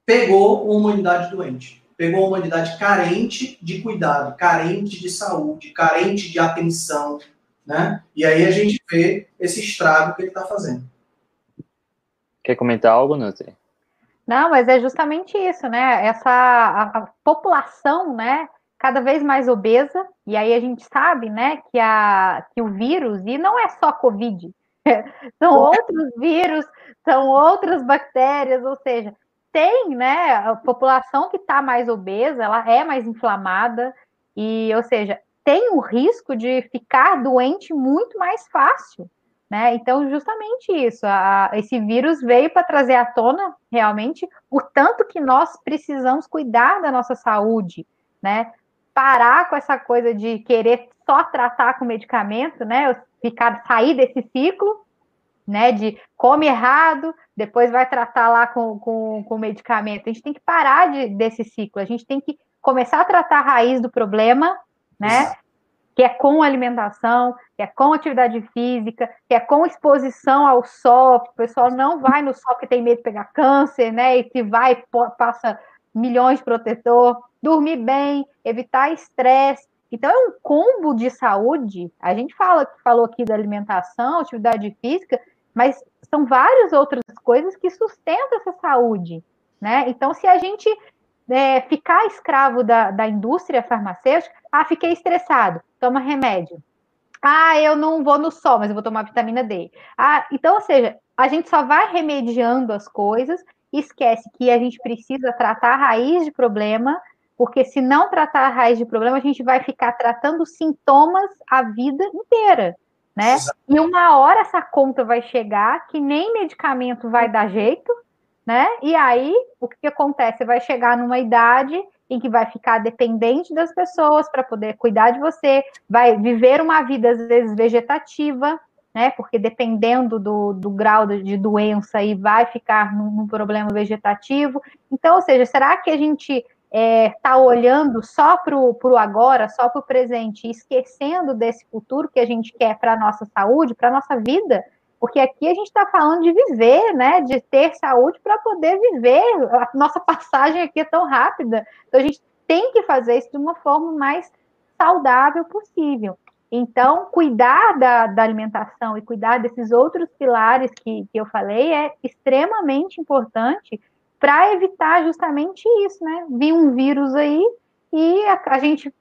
pegou uma humanidade doente. Pegou uma humanidade carente de cuidado, carente de saúde, carente de atenção, né? E aí a gente vê esse estrago que ele está fazendo. Quer comentar algo, Nancy? Não, mas é justamente isso, né? Essa a, a população, né? Cada vez mais obesa, e aí a gente sabe, né, que, a, que o vírus, e não é só Covid, são outros vírus, são outras bactérias, ou seja, tem, né, a população que está mais obesa, ela é mais inflamada, e, ou seja, tem o risco de ficar doente muito mais fácil, né? Então, justamente isso, a, esse vírus veio para trazer à tona realmente o tanto que nós precisamos cuidar da nossa saúde, né? Parar com essa coisa de querer só tratar com medicamento, né? Ficar, sair desse ciclo, né? De come errado, depois vai tratar lá com, com, com medicamento. A gente tem que parar de, desse ciclo, a gente tem que começar a tratar a raiz do problema, né? Que é com alimentação, que é com atividade física, que é com exposição ao sol, o pessoal não vai no sol porque tem medo de pegar câncer, né? E se vai, passa milhões de protetor, dormir bem, evitar estresse. Então é um combo de saúde. A gente fala falou aqui da alimentação, atividade física, mas são várias outras coisas que sustentam essa saúde, né? Então se a gente é, ficar escravo da, da indústria farmacêutica, ah, fiquei estressado, toma remédio. Ah, eu não vou no sol, mas eu vou tomar vitamina D. Ah, então, ou seja, a gente só vai remediando as coisas, esquece que a gente precisa tratar a raiz de problema, porque se não tratar a raiz de problema, a gente vai ficar tratando sintomas a vida inteira, né? E uma hora essa conta vai chegar que nem medicamento vai dar jeito, né? E aí, o que, que acontece? Você vai chegar numa idade em que vai ficar dependente das pessoas para poder cuidar de você, vai viver uma vida, às vezes, vegetativa, né? Porque dependendo do, do grau de, doença, aí vai ficar num, num, problema vegetativo. Então, ou seja, será que a gente está é, tá olhando só para o agora, só para o presente, esquecendo desse futuro que a gente quer para a nossa saúde, para a nossa vida? Porque aqui a gente está falando de viver, né? De ter saúde para poder viver. A nossa passagem aqui é tão rápida. Então a gente tem que fazer isso de uma forma mais saudável possível. Então, cuidar da, da alimentação e cuidar desses outros pilares que, que eu falei é extremamente importante para evitar justamente isso, né? Vir um vírus aí e a, a gente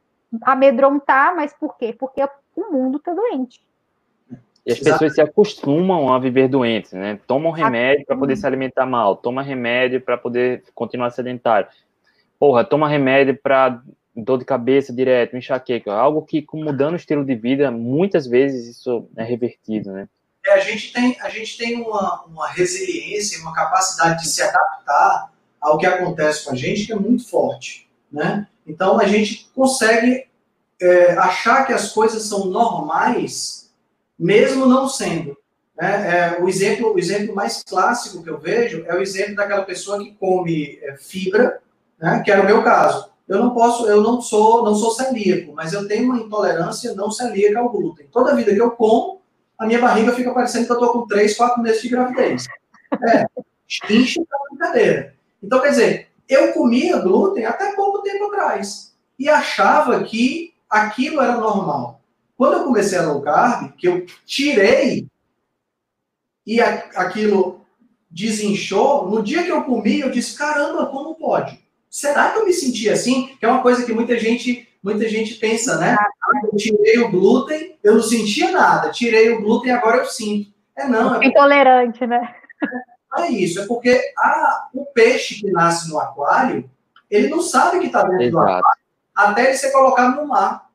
amedrontar, mas por quê? Porque o mundo está doente. E as pessoas se acostumam a viver doentes, né? Tomam remédio para poder se alimentar mal, toma remédio para poder continuar sedentário. Porra, toma remédio para dor de cabeça direto, enxaqueca, algo que mudando o estilo de vida, muitas vezes isso é revertido, né? É, a gente tem, a gente tem uma, uma resiliência, uma capacidade de se adaptar ao que acontece com a gente que é muito forte, né? Então a gente consegue é, achar que as coisas são normais mesmo não sendo. Né? É, o, exemplo, o exemplo mais clássico que eu vejo é o exemplo daquela pessoa que come é, fibra, né? que era o meu caso. Eu não posso, eu não sou, não sou celíaco, mas eu tenho uma intolerância não celíaca ao glúten. Toda vida que eu como, a minha barriga fica parecendo que eu estou com 3, 4 meses de gravidez. É, enche a brincadeira. Então, quer dizer, eu comia glúten até pouco tempo atrás e achava que aquilo era normal. Quando eu comecei a low carb, que eu tirei e a, aquilo desinchou, no dia que eu comi, eu disse, caramba, como pode? Será que eu me senti assim? Que é uma coisa que muita gente, muita gente pensa, né? Ah, eu tirei o glúten, eu não sentia nada. Tirei o glúten, agora eu sinto. É não. É intolerante, né? Não é isso, é porque a, o peixe que nasce no aquário, ele não sabe que está dentro Exato. do aquário até ele ser colocado no mar.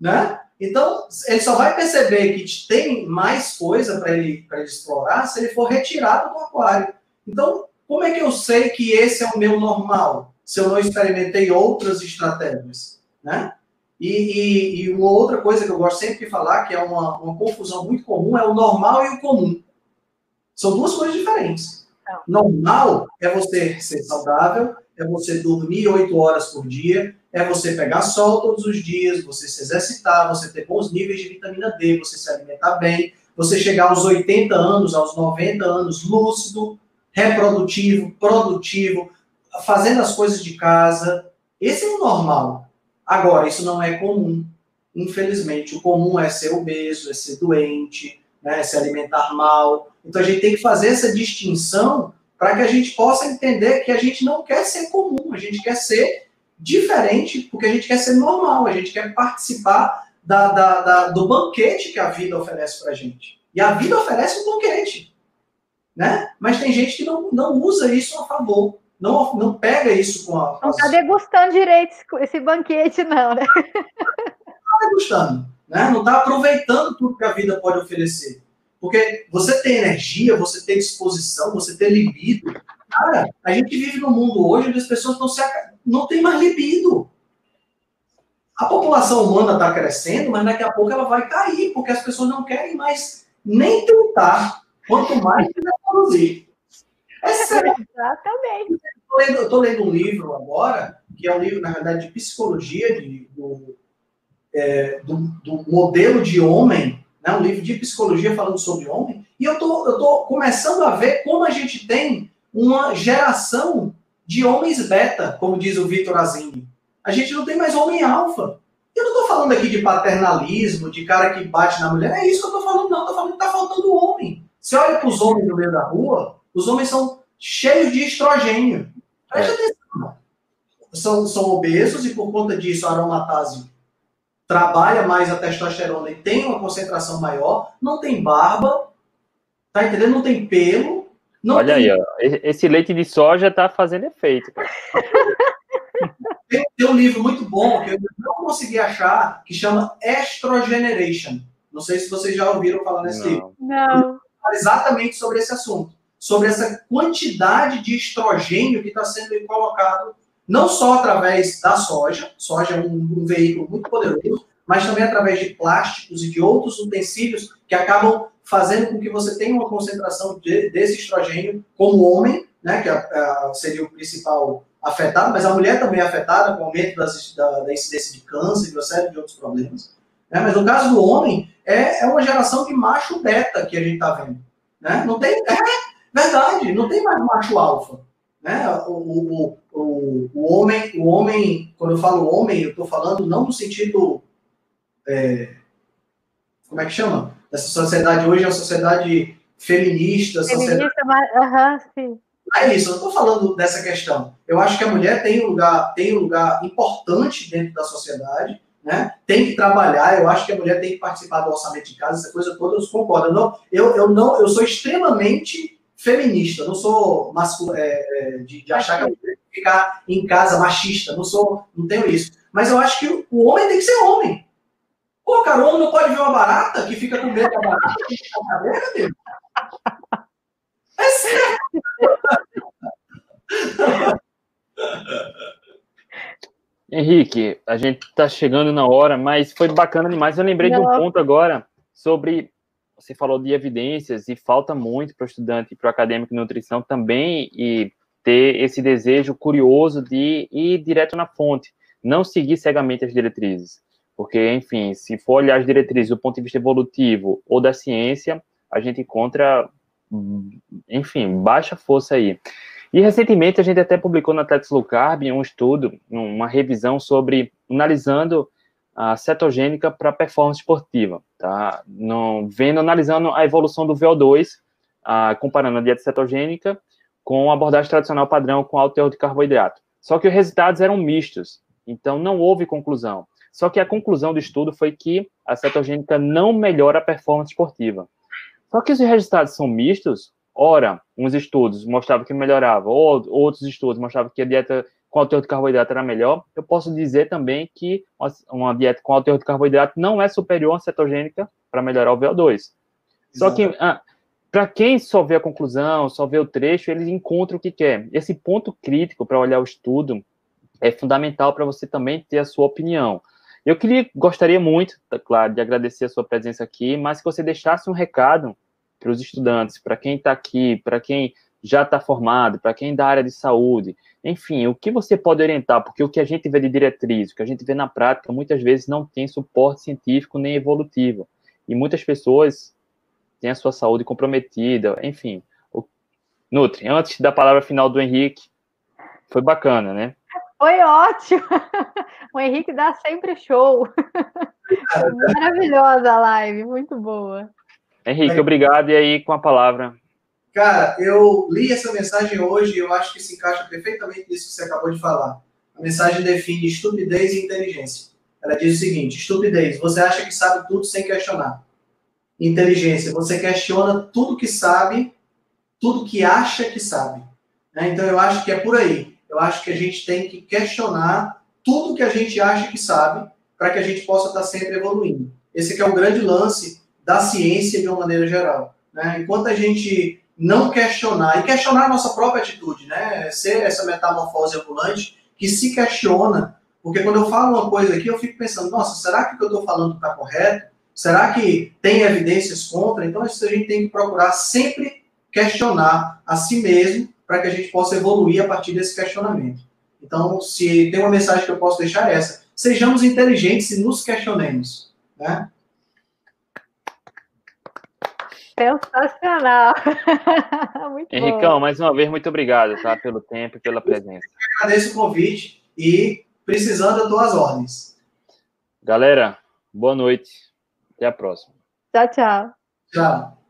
Né? Então, ele só vai perceber que tem mais coisa para ele, ele explorar se ele for retirado do aquário. Então, como é que eu sei que esse é o meu normal? Se eu não experimentei outras estratégias, né? E, e, e uma outra coisa que eu gosto sempre de falar, que é uma, uma confusão muito comum, é o normal e o comum. São duas coisas diferentes. Normal é você ser saudável, é você dormir oito horas por dia, é você pegar sol todos os dias, você se exercitar, você ter bons níveis de vitamina D, você se alimentar bem, você chegar aos 80 anos, aos 90 anos lúcido, reprodutivo, produtivo, fazendo as coisas de casa. Esse é o normal. Agora, isso não é comum. Infelizmente, o comum é ser obeso, é ser doente, né, é se alimentar mal. Então, a gente tem que fazer essa distinção para que a gente possa entender que a gente não quer ser comum, a gente quer ser diferente, porque a gente quer ser normal, a gente quer participar da, da, da do banquete que a vida oferece para a gente. E a vida oferece um banquete. Né? Mas tem gente que não, não usa isso a favor, não, não pega isso com a. Não está degustando direito esse banquete, não, né? Não está degustando, né? não está aproveitando tudo que a vida pode oferecer. Porque você tem energia, você tem disposição, você tem libido. Cara, a gente vive num mundo hoje onde as pessoas não, se, não têm mais libido. A população humana está crescendo, mas daqui a pouco ela vai cair, porque as pessoas não querem mais nem tentar, quanto mais produzir. É sério. Exatamente. Eu estou lendo, lendo, um livro agora, que é um livro, na verdade, de psicologia, de, do, é, do, do modelo de homem né, um livro de psicologia falando sobre homem, e eu tô, tô começando a ver como a gente tem uma geração de homens beta, como diz o Vitor Azini. A gente não tem mais homem alfa. Eu não estou falando aqui de paternalismo, de cara que bate na mulher. É isso que eu estou falando, não. Estou falando que está faltando homem. Você olha para os homens no meio da rua, os homens são cheios de estrogênio. Preste é. atenção. São, são obesos e por conta disso a aromatase trabalha mais a testosterona e tem uma concentração maior, não tem barba, tá entendendo? Não tem pelo. Não Olha tem... aí, ó. esse leite de soja tá fazendo efeito. Tem, tem, um livro muito bom que eu não consegui achar, que chama Estrogeneration. Não sei se vocês já ouviram falar nesse não. livro. Não. Exatamente sobre esse assunto. Sobre essa quantidade de estrogênio que está sendo colocado não só através da soja, soja é um, um, veículo muito poderoso, mas também através de plásticos e de outros utensílios que acabam fazendo com que você tenha uma concentração de, desse estrogênio como homem, né, que a, a, seria o principal afetado, mas a mulher também é afetada com o aumento das, da, da, incidência de câncer e uma série de outros problemas. Né? Mas no caso do homem, é, é uma geração de macho beta que a gente está vendo. Né? Não tem, é verdade, não tem mais macho alfa. Né? O, o, o, o, homem, o homem, quando eu falo homem, eu estou falando não no sentido. É, como é que chama? Essa sociedade hoje é uma sociedade feminista. Feminista, sociedade... mas. Uhum, sim. É isso, eu estou falando dessa questão. Eu acho que a mulher tem um lugar, tem um lugar importante dentro da sociedade, né? Tem que trabalhar. Eu acho que a mulher tem que participar do orçamento de casa, essa coisa toda. Eu concordo. Não, eu, eu não, eu sou extremamente feminista, não sou masculino, é, é, de, de, achar que eu tenho que ficar em casa machista, não sou, não tenho isso. Mas eu acho que o homem tem que ser homem. Pô, cara, o homem não pode ver uma barata que fica com medo da barata, que fica na cadeira, meu. É sério. Henrique, a gente está chegando na hora, mas foi bacana demais. Eu lembrei não. de um ponto agora sobre você falou de evidências e falta muito para o estudante e para o acadêmico de nutrição também e ter esse desejo curioso de ir direto na fonte, não seguir cegamente as diretrizes. Porque, enfim, se for olhar as diretrizes do ponto de vista evolutivo ou da ciência, a gente encontra, enfim, baixa força aí. E recentemente a gente até publicou na Athletics Low Carb um estudo, uma revisão sobre analisando a cetogênica para performance esportiva, tá? Vendo, analisando a evolução do VO2, a, comparando a dieta cetogênica com a abordagem tradicional padrão com alto teor de carboidrato. Só que os resultados eram mistos, então não houve conclusão. Só que a conclusão do estudo foi que a cetogênica não melhora a performance esportiva. Só que os resultados são mistos, ora, uns estudos mostravam que melhorava, ou outros estudos mostravam que a dieta com alto teor de carboidrato era melhor, eu posso dizer também que uma dieta com alto teor de carboidrato não é superior à cetogênica para melhorar o VO2. Só que ah, para quem só vê a conclusão, só vê o trecho, ele encontra o que quer. Esse ponto crítico para olhar o estudo é fundamental para você também ter a sua opinião. Eu queria, gostaria muito, tá claro, de agradecer a sua presença aqui, mas que você deixasse um recado para os estudantes, para quem está aqui, para quem já está formado, para quem é da área de saúde, enfim, o que você pode orientar? Porque o que a gente vê de diretriz, o que a gente vê na prática, muitas vezes não tem suporte científico nem evolutivo. E muitas pessoas têm a sua saúde comprometida, enfim. O, Nutri, antes da palavra final do Henrique, foi bacana, né? Foi ótimo. O Henrique dá sempre show. Maravilhosa a live, muito boa. Henrique, obrigado. E aí, com a palavra. Cara, eu li essa mensagem hoje e eu acho que se encaixa perfeitamente nisso que você acabou de falar. A mensagem define estupidez e inteligência. Ela diz o seguinte: estupidez, você acha que sabe tudo sem questionar. Inteligência, você questiona tudo que sabe, tudo que acha que sabe. Né? Então eu acho que é por aí. Eu acho que a gente tem que questionar tudo que a gente acha que sabe para que a gente possa estar sempre evoluindo. Esse é o grande lance da ciência de uma maneira geral. Né? Enquanto a gente não questionar, e questionar a nossa própria atitude, né? ser essa metamorfose ambulante que se questiona, porque quando eu falo uma coisa aqui, eu fico pensando, nossa, será que o que eu estou falando está correto? Será que tem evidências contra? Então, isso a gente tem que procurar sempre questionar a si mesmo para que a gente possa evoluir a partir desse questionamento. Então, se tem uma mensagem que eu posso deixar é essa, sejamos inteligentes e nos questionemos, né? Sensacional. muito Henricão, bom. mais uma vez, muito obrigado tá, pelo tempo e pela presença. Eu agradeço o convite e, precisando, eu dou as ordens. Galera, boa noite. Até a próxima. Tchau, tchau. Tchau.